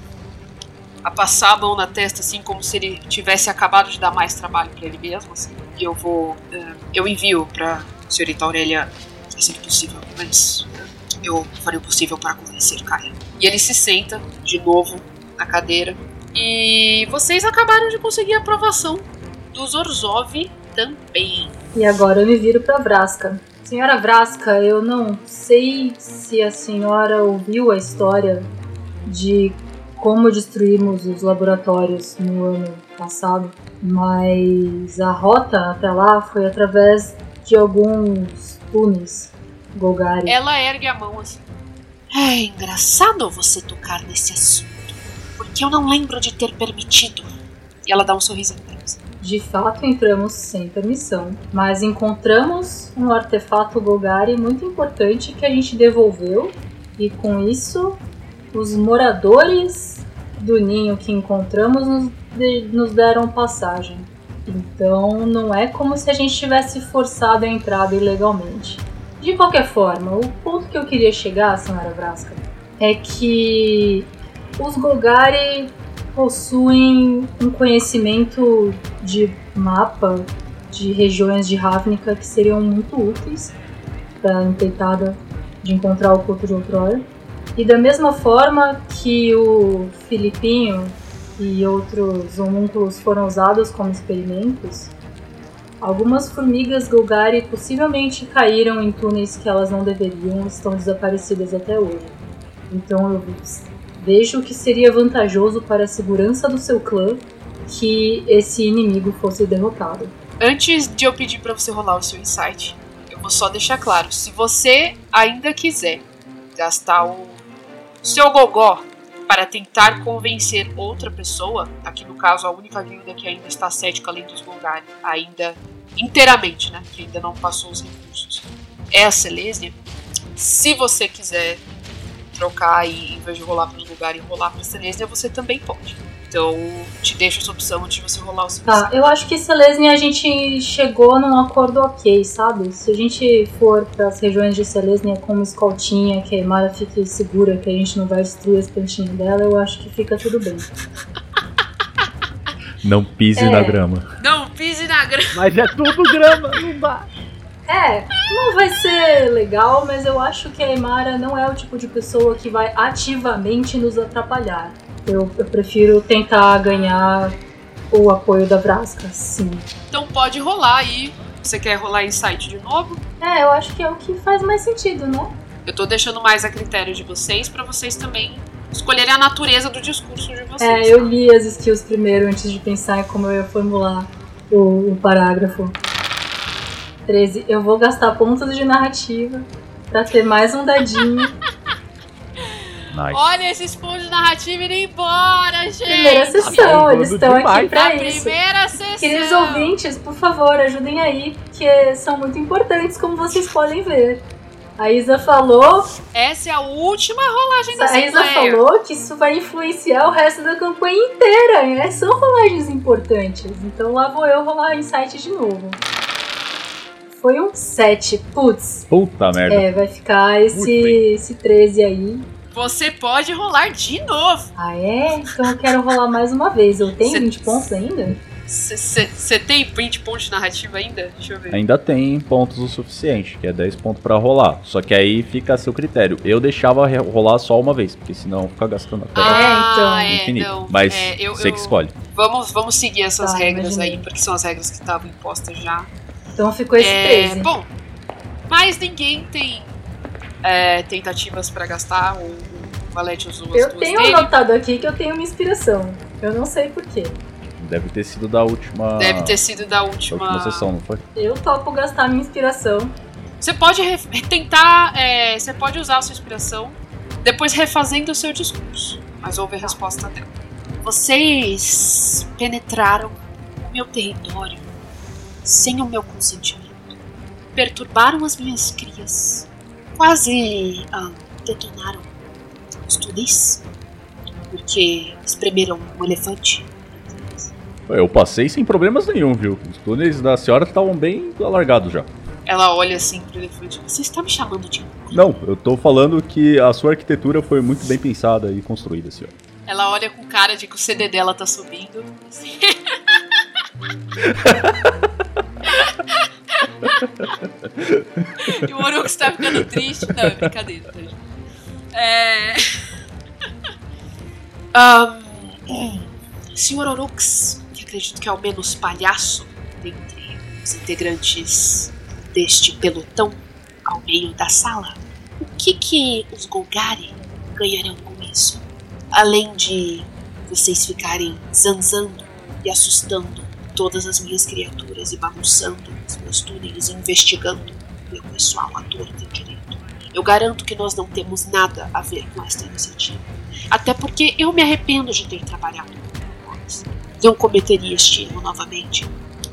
a passar a mão na testa, assim, como se ele tivesse acabado de dar mais trabalho para ele mesmo. Assim. E eu vou. ah, eu envio para senhorita Aurélia assim que possível, mas ah, eu farei o possível para convencer Kaia. E ele se senta de novo na cadeira. E vocês acabaram de conseguir a aprovação dos Orzhov também. E agora eu me viro para Vrasca. Senhora Vrasca, eu não sei se a senhora ouviu a história de como destruímos os laboratórios no ano passado, mas a rota até lá foi através de alguns túneis Golgari. Ela ergue a mão assim. É engraçado você tocar nesse assunto, porque eu não lembro de ter permitido. E ela dá um sorrisinho. De fato, entramos sem permissão, mas encontramos um artefato Golgari muito importante que a gente devolveu, e com isso, os moradores do ninho que encontramos nos, de- nos deram passagem. Então, não é como se a gente tivesse forçado a entrada ilegalmente. De qualquer forma, o ponto que eu queria chegar, senhora Vrasca, é que os Golgari possuem um conhecimento de mapa de regiões de Ravnica que seriam muito úteis para a empreitada de encontrar o culto de outrora. E da mesma forma que o Filipinho e outros homúnculos foram usados como experimentos, algumas formigas Golgari possivelmente caíram em túneis que elas não deveriam e estão desaparecidas até hoje. Então eu vejo que seria vantajoso para a segurança do seu clã que esse inimigo fosse derrotado. Antes de eu pedir pra você rolar o seu insight, eu vou só deixar claro: se você ainda quiser gastar o seu gogó para tentar convencer outra pessoa, aqui no caso a única guilda que ainda está cética além dos Golgari, ainda inteiramente, né, que ainda não passou os recursos, é a Selesnia. Se você quiser trocar e em vez de rolar para os Golgari rolar para a Selesnia, você também pode. Então, te deixo essa opção antes de você rolar o seu Tá, eu acho que Selesnia a gente chegou num acordo ok, sabe? Se a gente for para as regiões de Selesnia como escoltinha, que a Mara fique segura que a gente não vai destruir as plantinhas dela, eu acho que fica tudo bem. Não pise É. na grama. Não pise na grama. Mas é tudo grama, não dá. É, não vai ser legal, mas eu acho que a Emara não é o tipo de pessoa que vai ativamente nos atrapalhar. Eu, eu prefiro tentar ganhar o apoio da Vrasca, sim. Então pode rolar aí. Você quer rolar insight de novo? É, eu acho que é o que faz mais sentido, né? Eu tô deixando mais a critério de vocês pra vocês também escolherem a natureza do discurso de vocês. É, eu li as skills primeiro antes de pensar em como eu ia formular o, o parágrafo. 13. Eu vou gastar pontos de narrativa pra ter mais um dadinho. Nice. Olha esses pontos de narrativa indo embora, gente! Primeira sessão, tá eles estão aqui pra isso. primeira sessão! Queridos ouvintes, por favor, ajudem aí, porque são muito importantes, como vocês podem ver. A Isa falou, Essa é a última rolagem dessa a Isa falou que isso vai influenciar o resto da campanha inteira, né? São rolagens importantes. Então lá vou eu rolar insight de novo. Foi um 7. Putz, Puta merda. é, vai ficar esse, esse 13 aí. Você pode rolar de novo. Ah, é? Então eu quero rolar mais uma vez. Eu tenho Cê- 20 pontos ainda? Você tem 20 pontos de narrativa ainda? Deixa eu ver. Ainda tem pontos o suficiente, que é 10 pontos pra rolar. Só que aí fica a seu critério. Eu deixava rolar só uma vez, porque senão fica gastando até Ah, então. é, infinito. não. Mas É, eu- você eu- que escolhe. Vamos, vamos seguir essas Tá, regras imaginei. aí, porque são as regras que estavam impostas já. Então ficou esse É, 13. bom, mas ninguém tem é, tentativas pra gastar. O, o Valete usou as Eu duas tenho dele. anotado aqui que eu tenho uma inspiração. Eu não sei porquê. Deve ter sido da última. Deve ter sido da da última. última sessão, não foi? Eu topo gastar minha inspiração. Você pode re- tentar. é, você pode usar a sua inspiração depois refazendo o seu discurso. Mas houve a resposta dela. Vocês penetraram o meu território sem o meu consentimento. Perturbaram as minhas crias. Quase ah, detonaram os túneis. Porque espremeram um elefante. Eu passei sem problemas nenhum, viu? Os túneis da senhora estavam bem alargados já. Ela olha assim pro elefante. Você está me chamando de Não, eu tô falando que a sua arquitetura foi muito bem pensada e construída, senhora. Ela olha com cara de que o CD dela tá subindo. assim. [laughs] e o Orux tá ficando triste. Não, é brincadeira, tá, gente? É... [laughs] Ahn, senhor Orux, que acredito que é o menos palhaço dentre os integrantes deste pelotão ao meio da sala, o que que os Golgari ganharão com isso? Além de vocês ficarem zanzando e assustando todas as minhas criaturas e bagunçando os meus túneis e investigando meu pessoal à torta e direito. Eu garanto que nós não temos nada a ver com esta iniciativa. Até porque eu me arrependo de ter trabalhado com eles. Não cometeria este erro novamente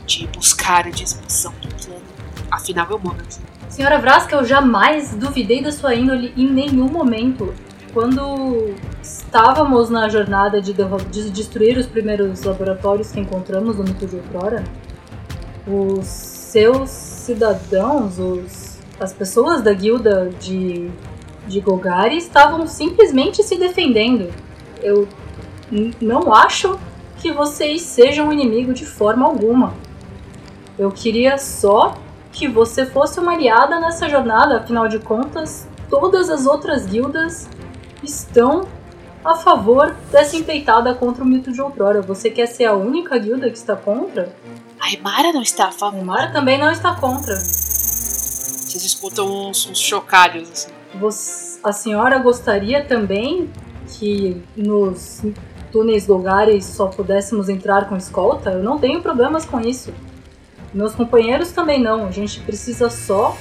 de buscar a disposição do plano. Afinal, eu moro aqui. Senhora Vraska, eu jamais duvidei da sua índole em nenhum momento. Quando estávamos na jornada de, de destruir os primeiros laboratórios que encontramos no mito de outrora, os seus cidadãos, os, as pessoas da guilda de, de Golgari estavam simplesmente se defendendo. Eu não acho que vocês sejam um inimigo de forma alguma. Eu queria só que você fosse uma aliada nessa jornada, afinal de contas, todas as outras guildas estão a favor dessa empeitada contra o mito de outrora. Você quer ser a única guilda que está contra? A Emara não está a favor. A Emara também não está contra. Vocês escutam uns, uns chocalhos assim. Você, a senhora gostaria também que nos túneis lugares só pudéssemos entrar com escolta? Eu não tenho problemas com isso. Meus companheiros também não. A gente precisa só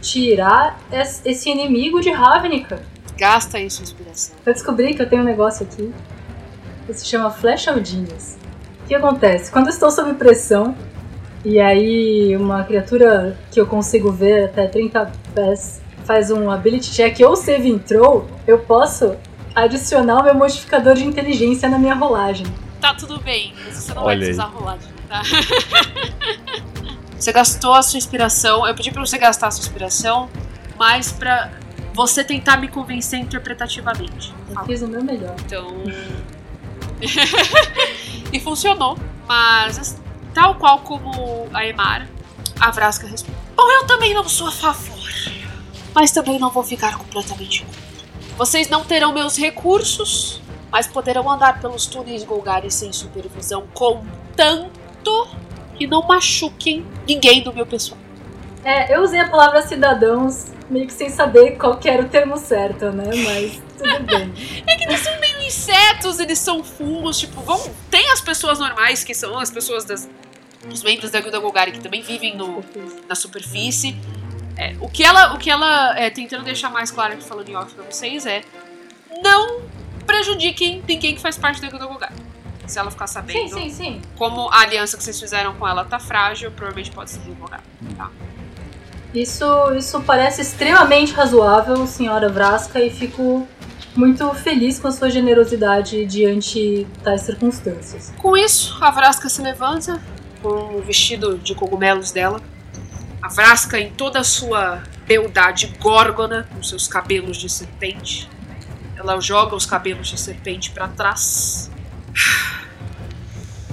tirar esse inimigo de Ravnica. Gasta aí sua inspiração. Eu descobri que eu tenho um negócio aqui que se chama Flecha Aldinhas. O que acontece? Quando eu estou sob pressão e aí uma criatura que eu consigo ver até 30 pés faz um ability check ou save intro, eu posso adicionar o meu modificador de inteligência na minha rolagem. Tá tudo bem, mas você não Olha vai precisar aí. rolar tá? [laughs] você gastou a sua inspiração. Eu pedi pra você gastar a sua inspiração, mas pra você tentar me convencer interpretativamente. Eu fiz o meu melhor. Então. [laughs] e funcionou. Mas, tal qual como a Emara, a Vrasca responde: Bom, eu também não sou a favor. Mas também não vou ficar completamente contra. Vocês não terão meus recursos, mas poderão andar pelos túneis Golgares sem supervisão, contanto que não machuquem ninguém do meu pessoal. É, eu usei a palavra cidadãos meio que sem saber qual que era o termo certo, né? Mas tudo [laughs] bem. é que eles são meio insetos, eles são fungos, tipo, vão. Tem as pessoas normais, que são as pessoas das. Os membros da Guilda Golgari que também vivem no, na superfície. É, o que ela, o que ela é, tentando deixar mais claro aqui falando em off pra vocês é não prejudiquem ninguém que faz parte da Guilda Golgari se ela ficar sabendo. Sim, sim, sim. Como a aliança que vocês fizeram com ela tá frágil, provavelmente pode ser revogada. Tá? Isso, isso parece extremamente razoável, senhora Vrasca, e fico muito feliz com a sua generosidade diante tais circunstâncias. Com isso, a Vrasca se levanta com o vestido de cogumelos dela. A Vrasca, em toda a sua beldade górgona, com seus cabelos de serpente, ela joga os cabelos de serpente para trás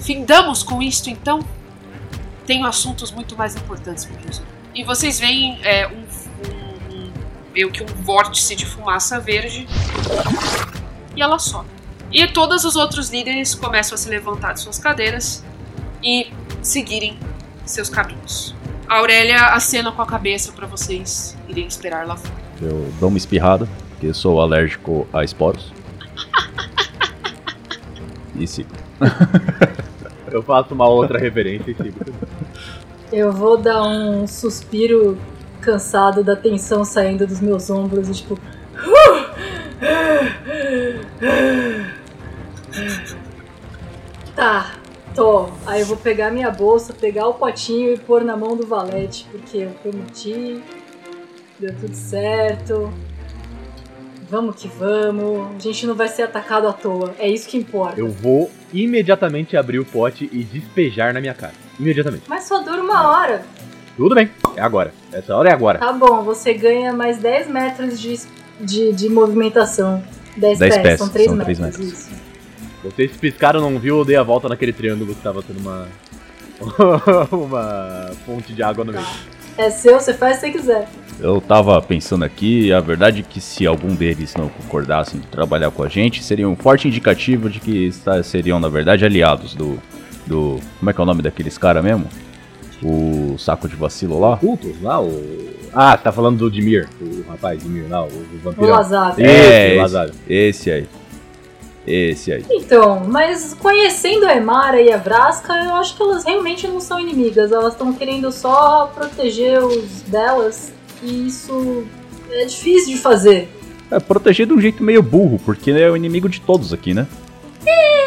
Findamos com isto então? Tenho assuntos muito mais importantes para resolver. E vocês veem é, um, um, um, meio que um vórtice de fumaça verde e ela sobe. E todos os outros líderes começam a se levantar de suas cadeiras e seguirem seus caminhos. A Aurélia acena com a cabeça para vocês irem esperar lá fora. Eu dou uma espirrada, porque sou alérgico a esporos. [laughs] e sigo. Eu faço uma outra reverência e sigo. [laughs] Eu vou dar um suspiro cansado da tensão saindo dos meus ombros e tipo. Tá, tô. Aí eu vou pegar minha bolsa, pegar o potinho e pôr na mão do valete, porque eu prometi, deu tudo certo. Vamos que vamos. A gente não vai ser atacado à toa. É isso que importa. Eu vou imediatamente abrir o pote e despejar na minha cara. Imediatamente. Mas só dura uma hora. Tudo bem. É agora. Essa hora é agora. Tá bom, você ganha mais 10 metros de, de, de movimentação. 10, 10 pés, pés, são 3 são metros. 3 metros. Isso. Vocês piscaram, não viu? Eu dei a volta naquele triângulo que tava tendo uma. [laughs] uma fonte de água no meio. É seu, você faz se você quiser. Eu tava pensando aqui, a verdade é que se algum deles não concordassem de trabalhar com a gente, seria um forte indicativo de que seriam, na verdade, aliados do. Do como é que é o nome daqueles caras mesmo? O saco de vacilo lá? Culto? Lá, o. Ah, tá falando do Dimir, o rapaz Dimir lá, o, o vampiro. O Lazar. É, esse, esse, esse aí. Esse aí. Então, mas conhecendo a Emara e a Vraska, eu acho que elas realmente não são inimigas. Elas estão querendo só proteger os delas. E isso é difícil de fazer. É, proteger de um jeito meio burro, porque é o inimigo de todos aqui, né?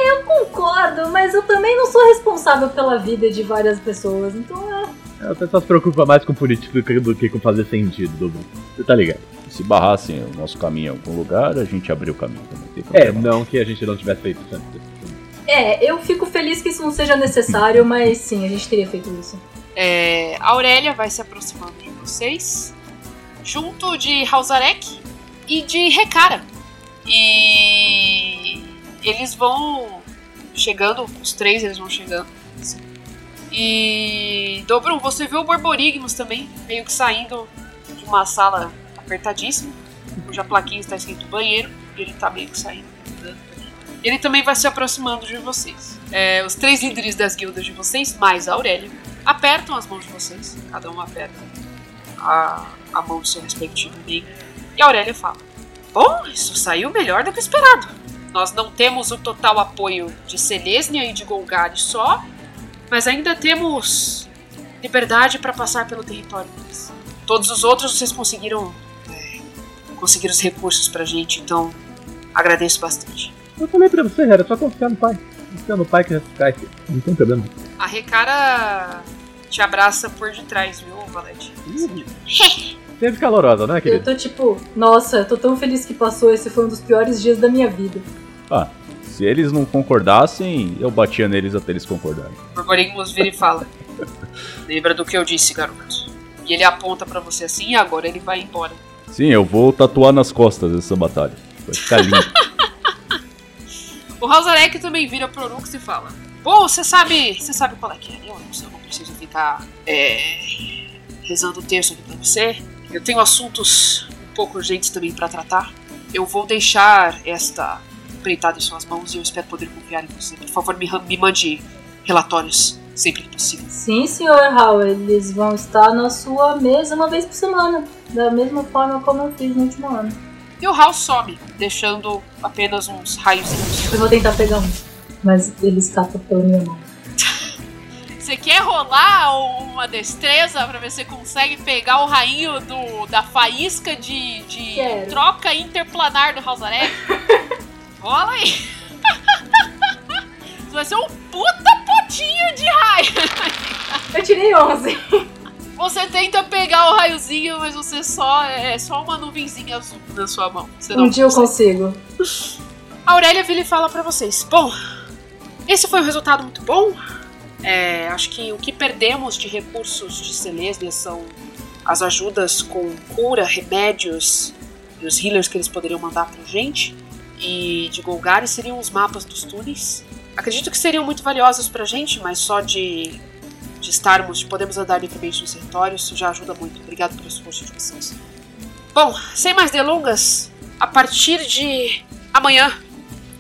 Eu concordo, mas eu também não sou responsável pela vida de várias pessoas, então é. É, O pessoal se preocupa mais com política do que- do que com fazer sentido, Dobro. Você tá ligado? Se barrassem o nosso caminho em algum lugar, a gente abriu o caminho também. É, não que a gente não tivesse feito isso antes. É, eu fico feliz que isso não seja necessário, mas sim, a gente teria feito isso. É, a Aurélia vai se aproximando de vocês, junto de Halzarek e de Rekara. E eles vão chegando, os três eles vão chegando. assim. E Dobrum, você viu o Borborigmus também, meio que saindo de uma sala apertadíssima, cuja plaquinha está escrito banheiro, e ele tá meio que saindo. Ele também vai se aproximando de vocês. É, os três líderes das guildas de vocês, mais a Aurélia, apertam as mãos de vocês. Cada um aperta a, a mão do seu respectivo amigo. E a Aurélia fala: Bom, isso saiu melhor do que esperado. Nós não temos o total apoio de Selesnia e de Golgari só, mas ainda temos liberdade para passar pelo território deles. Todos os outros vocês conseguiram é, conseguir os recursos pra gente, então agradeço bastante. Eu falei pra você, era só confiar no pai. Confiar no pai que vai ficar aqui. Não tem problema. A Recara te abraça por detrás, viu, Valete? [laughs] [laughs] Sempre calorosa, né, Eu querido? tô tipo, nossa, eu tô tão feliz que passou, esse foi um dos piores dias da minha vida. Ah, se eles não concordassem, eu batia neles até eles concordarem. O Borborigmus vira e fala: [laughs] Lembra do que eu disse, garoto? E ele aponta pra você assim e agora ele vai embora. Sim, eu vou tatuar nas costas essa batalha. Vai ficar lindo. [laughs] O Halzarek também vira pro Orux e fala: Bom, você sabe. Você sabe qual é que é, né, Orux? Eu não preciso ficar é, rezando o terço aqui pra você. Eu tenho assuntos um pouco urgentes também pra tratar. Eu vou deixar esta empreitada em suas mãos e eu espero poder confiar em você. Por favor, me, me mande relatórios sempre que possível. Sim, senhor Hal, eles vão estar na sua mesa uma vez por semana, da mesma forma como eu fiz no último ano. E o Hal some, deixando apenas uns raiozinhos. Eu vou tentar pegar um, mas ele escapa pela minha mão. Você quer rolar uma destreza pra ver se você consegue pegar o rainho do, da faísca de, de Quero. troca interplanar do Halzarek? [laughs] Rola aí! [laughs] Isso vai ser um puta potinho de raio! Eu tirei 11. [laughs] Você tenta pegar o raiozinho, mas você só. É só uma nuvenzinha azul na sua mão. Você não Um dia eu consegue. consigo. A Aurélia vira e fala pra vocês: Bom, esse foi um resultado muito bom. É, acho que o que perdemos de recursos de Selesnia são as ajudas com cura, remédios e os healers que eles poderiam mandar pra gente. E de Golgari seriam os mapas dos túneis. Acredito que seriam muito valiosos pra gente, mas só de, de estarmos, de podermos andar livremente nos territórios, já ajuda muito. Obrigado pelo esforço de vocês. Bom, sem mais delongas, a partir de amanhã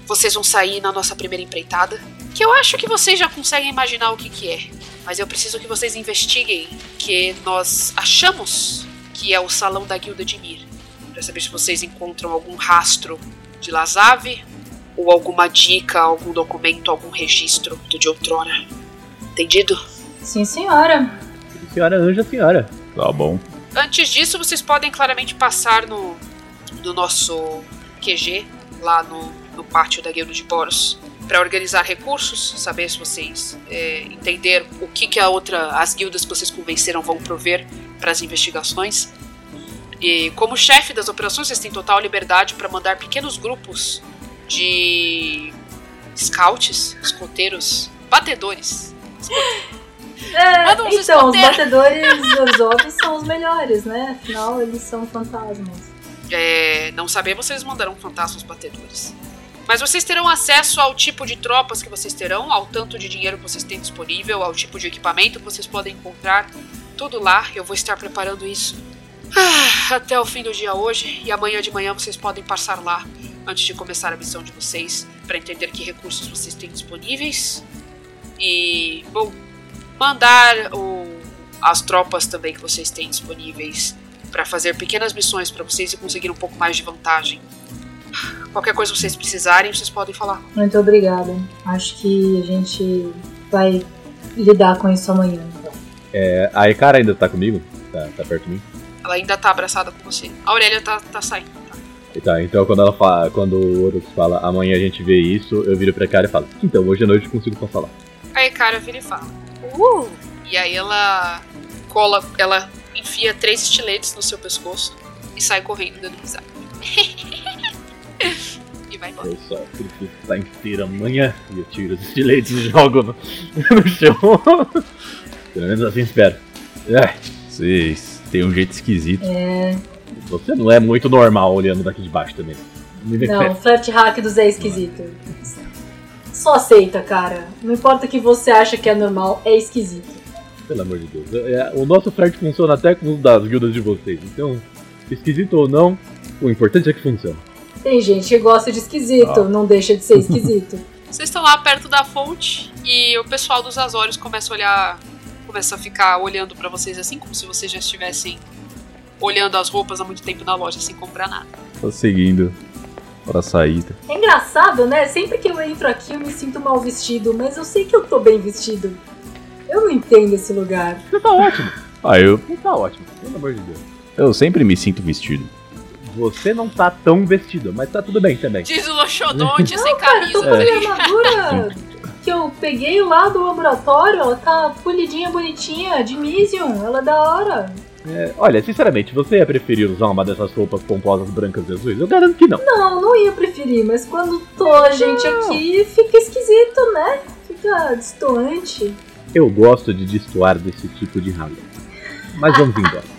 vocês vão sair na nossa primeira empreitada, que eu acho que vocês já conseguem imaginar o que, que é. Mas eu preciso que vocês investiguem que nós achamos que é o salão da Guilda de Mir. Pra saber se vocês encontram algum rastro de Lazave ou alguma dica, algum documento, algum registro do de outrora. Entendido? Sim, senhora. Senhora anja, senhora. Tá bom. Antes disso, vocês podem claramente passar no, no nosso QG, lá no, no pátio da Guilda de Boros, para organizar recursos, saber se vocês é, entenderam o que, que a outra, as guildas que vocês convenceram vão prover para as investigações. E como chefe das operações, vocês têm total liberdade para mandar pequenos grupos de scouts, escoteiros, batedores. É, Manda uns então, os escoteiros. batedores Orzhov são os melhores, né? Afinal, eles são fantasmas. É, não sabemos se eles mandarão fantasmas batedores. Mas vocês terão acesso ao tipo de tropas que vocês terão, ao tanto de dinheiro que vocês têm disponível, ao tipo de equipamento que vocês podem encontrar. Tudo lá, eu vou estar preparando isso ah, até o fim do dia hoje. E amanhã de manhã vocês podem passar lá antes de começar a missão de vocês, para entender que recursos vocês têm disponíveis. E, bom, mandar o- as tropas também que vocês têm disponíveis para fazer pequenas missões para vocês e conseguir um pouco mais de vantagem. Qualquer coisa que vocês precisarem, vocês podem falar. Muito obrigada. Acho que a gente vai lidar com isso amanhã. Então. É, a Ekara ainda tá comigo? Tá, tá perto de mim? Ela ainda tá abraçada com você. A Aurélia tá, tá saindo. Tá? Tá, então quando ela fala, quando o Orux fala amanhã a gente vê isso, eu viro pra cara e falo, então hoje à noite eu consigo passar lá. Aí a cara vira e fala, uh! E aí ela cola, ela enfia três estiletes no seu pescoço e sai correndo dando risada. [laughs] e vai embora. Eu só preciso estar inteira amanhã e eu tiro os estiletes e jogo no, [laughs] no chão. Pelo menos assim espero. É, Vocês têm um jeito esquisito. É. você não é muito normal olhando daqui de baixo também. Não, o flirt hack do Zé é esquisito. Só aceita, cara. Não importa o que você acha que é normal, é esquisito. Pelo amor de Deus. É, o nosso flerte funciona até com os das guildas de vocês. Então, esquisito ou não, o importante é que funciona. Tem gente que gosta de esquisito, Ah. não deixa de ser [laughs] esquisito. Vocês estão lá perto da fonte e o pessoal dos Azores começa a olhar, começa a ficar olhando pra vocês assim, como se vocês já estivessem olhando as roupas há muito tempo na loja sem comprar nada. Tô seguindo para a saída. É engraçado, né? Sempre que eu entro aqui eu me sinto mal vestido, mas eu sei que eu tô bem vestido. Eu não entendo esse lugar. Você tá ótimo. Ah, eu, Você tá ótimo. Pelo amor de Deus. eu sempre me sinto vestido. Você não tá tão vestido, mas tá tudo bem também. Diz o Loxodonte [laughs] sem camisa. com a minha armadura que eu peguei lá do laboratório, ela tá polidinha, bonitinha, de Mision, ela é da hora. É, olha, sinceramente, você ia preferir usar uma dessas roupas pomposas brancas e azuis? Eu garanto que não. Não, não ia preferir, mas quando tô a gente aqui, fica esquisito, né? Fica distoante. Eu gosto de destoar desse tipo de ralo. Mas vamos embora.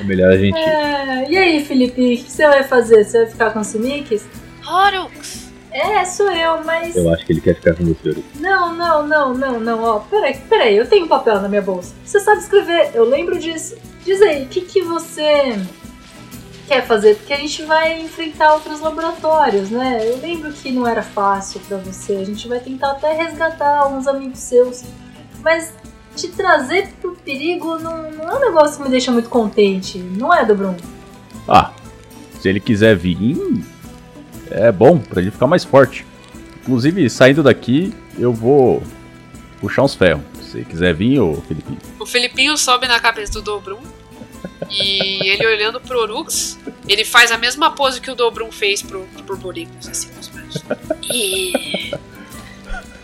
É melhor a gente. É, e aí, Felipe, o que você vai fazer? Você vai ficar com os Simics? Horux! É, sou eu, mas. Eu acho que ele quer ficar com você. Ouro. Não, não, não, não, não, ó. Peraí, peraí, eu tenho um papel na minha bolsa. Você sabe escrever, eu lembro disso. Diz aí, o que, que você quer fazer? Porque a gente vai enfrentar outros laboratórios, né? Eu lembro que não era fácil pra você. A gente vai tentar até resgatar alguns amigos seus. Mas te trazer pro perigo não, não é um negócio que me deixa muito contente, não é, Dobrum? Ah, se ele quiser vir, é bom pra ele ficar mais forte. Inclusive, saindo daqui, eu vou puxar uns ferros. Se quiser vir, ô Felipe. O Felipinho sobe na cabeça do Dobrum e ele olhando pro Orux, ele faz a mesma pose que o Dobrum fez pro, pro Boricos, assim, com os braços. E.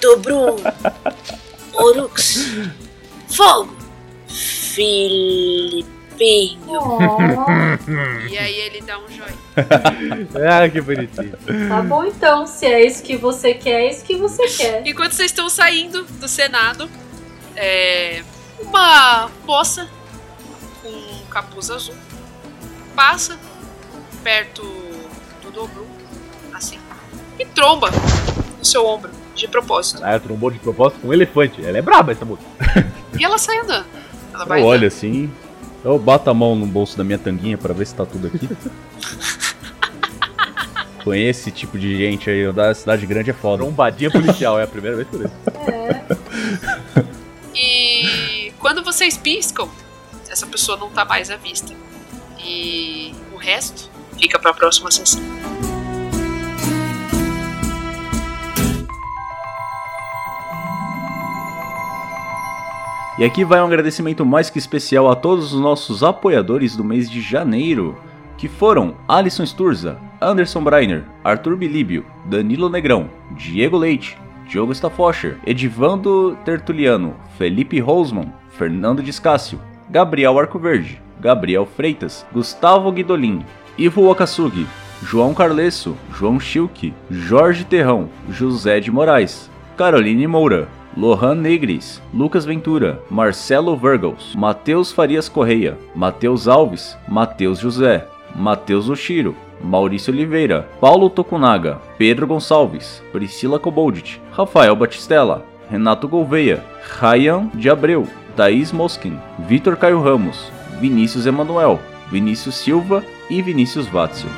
Dobrum! Orux! Fogo! Filipinho! Oh, [laughs] E aí ele dá um joinha. [laughs] Ah, que bonitinho. tá bom então, se é isso que você quer, é isso que você quer. Enquanto vocês estão saindo do Senado, é, uma moça com um capuz azul passa perto do Dobru, assim, e tromba no seu ombro, de propósito. Ah, trombou de propósito com um elefante. Ela é braba essa moça. [laughs] E ela sai andando. Ela vai Eu olho assim, eu bato a mão no bolso da minha tanguinha pra ver se tá tudo aqui. [laughs] Com esse tipo de gente aí, da cidade grande é foda. Trombadinha policial, é a primeira vez que eu vejo. andando. E quando vocês piscam, essa pessoa não tá mais à vista. E o resto fica pra próxima sessão. E aqui vai um agradecimento mais que especial a todos os nossos apoiadores do mês de janeiro, que foram Alisson Sturza, Anderson Breiner, Arthur Bilíbio, Danilo Negrão, Diego Leite, Diogo Staffoscher, Edivando Tertuliano, Felipe Rosman, Fernando Discácio, Gabriel Arcoverde, Gabriel Freitas, Gustavo Guidolin, Ivo Wakasugi, João Carlesso, João Schilke, Jorge Terrão, José de Moraes, Caroline Moura, Lohan Negris, Lucas Ventura, Marcelo Virgals, Matheus Farias Correia, Matheus Alves, Matheus José, Matheus Oshiro, Maurício Oliveira, Paulo Tokunaga, Pedro Gonçalves, Priscila Coboldit, Rafael Batistella, Renato Gouveia, Ryan de Abreu, Thaís Moskin, Vitor Caio Ramos, Vinícius Emanuel, Vinícius Silva e Vinícius Watzel.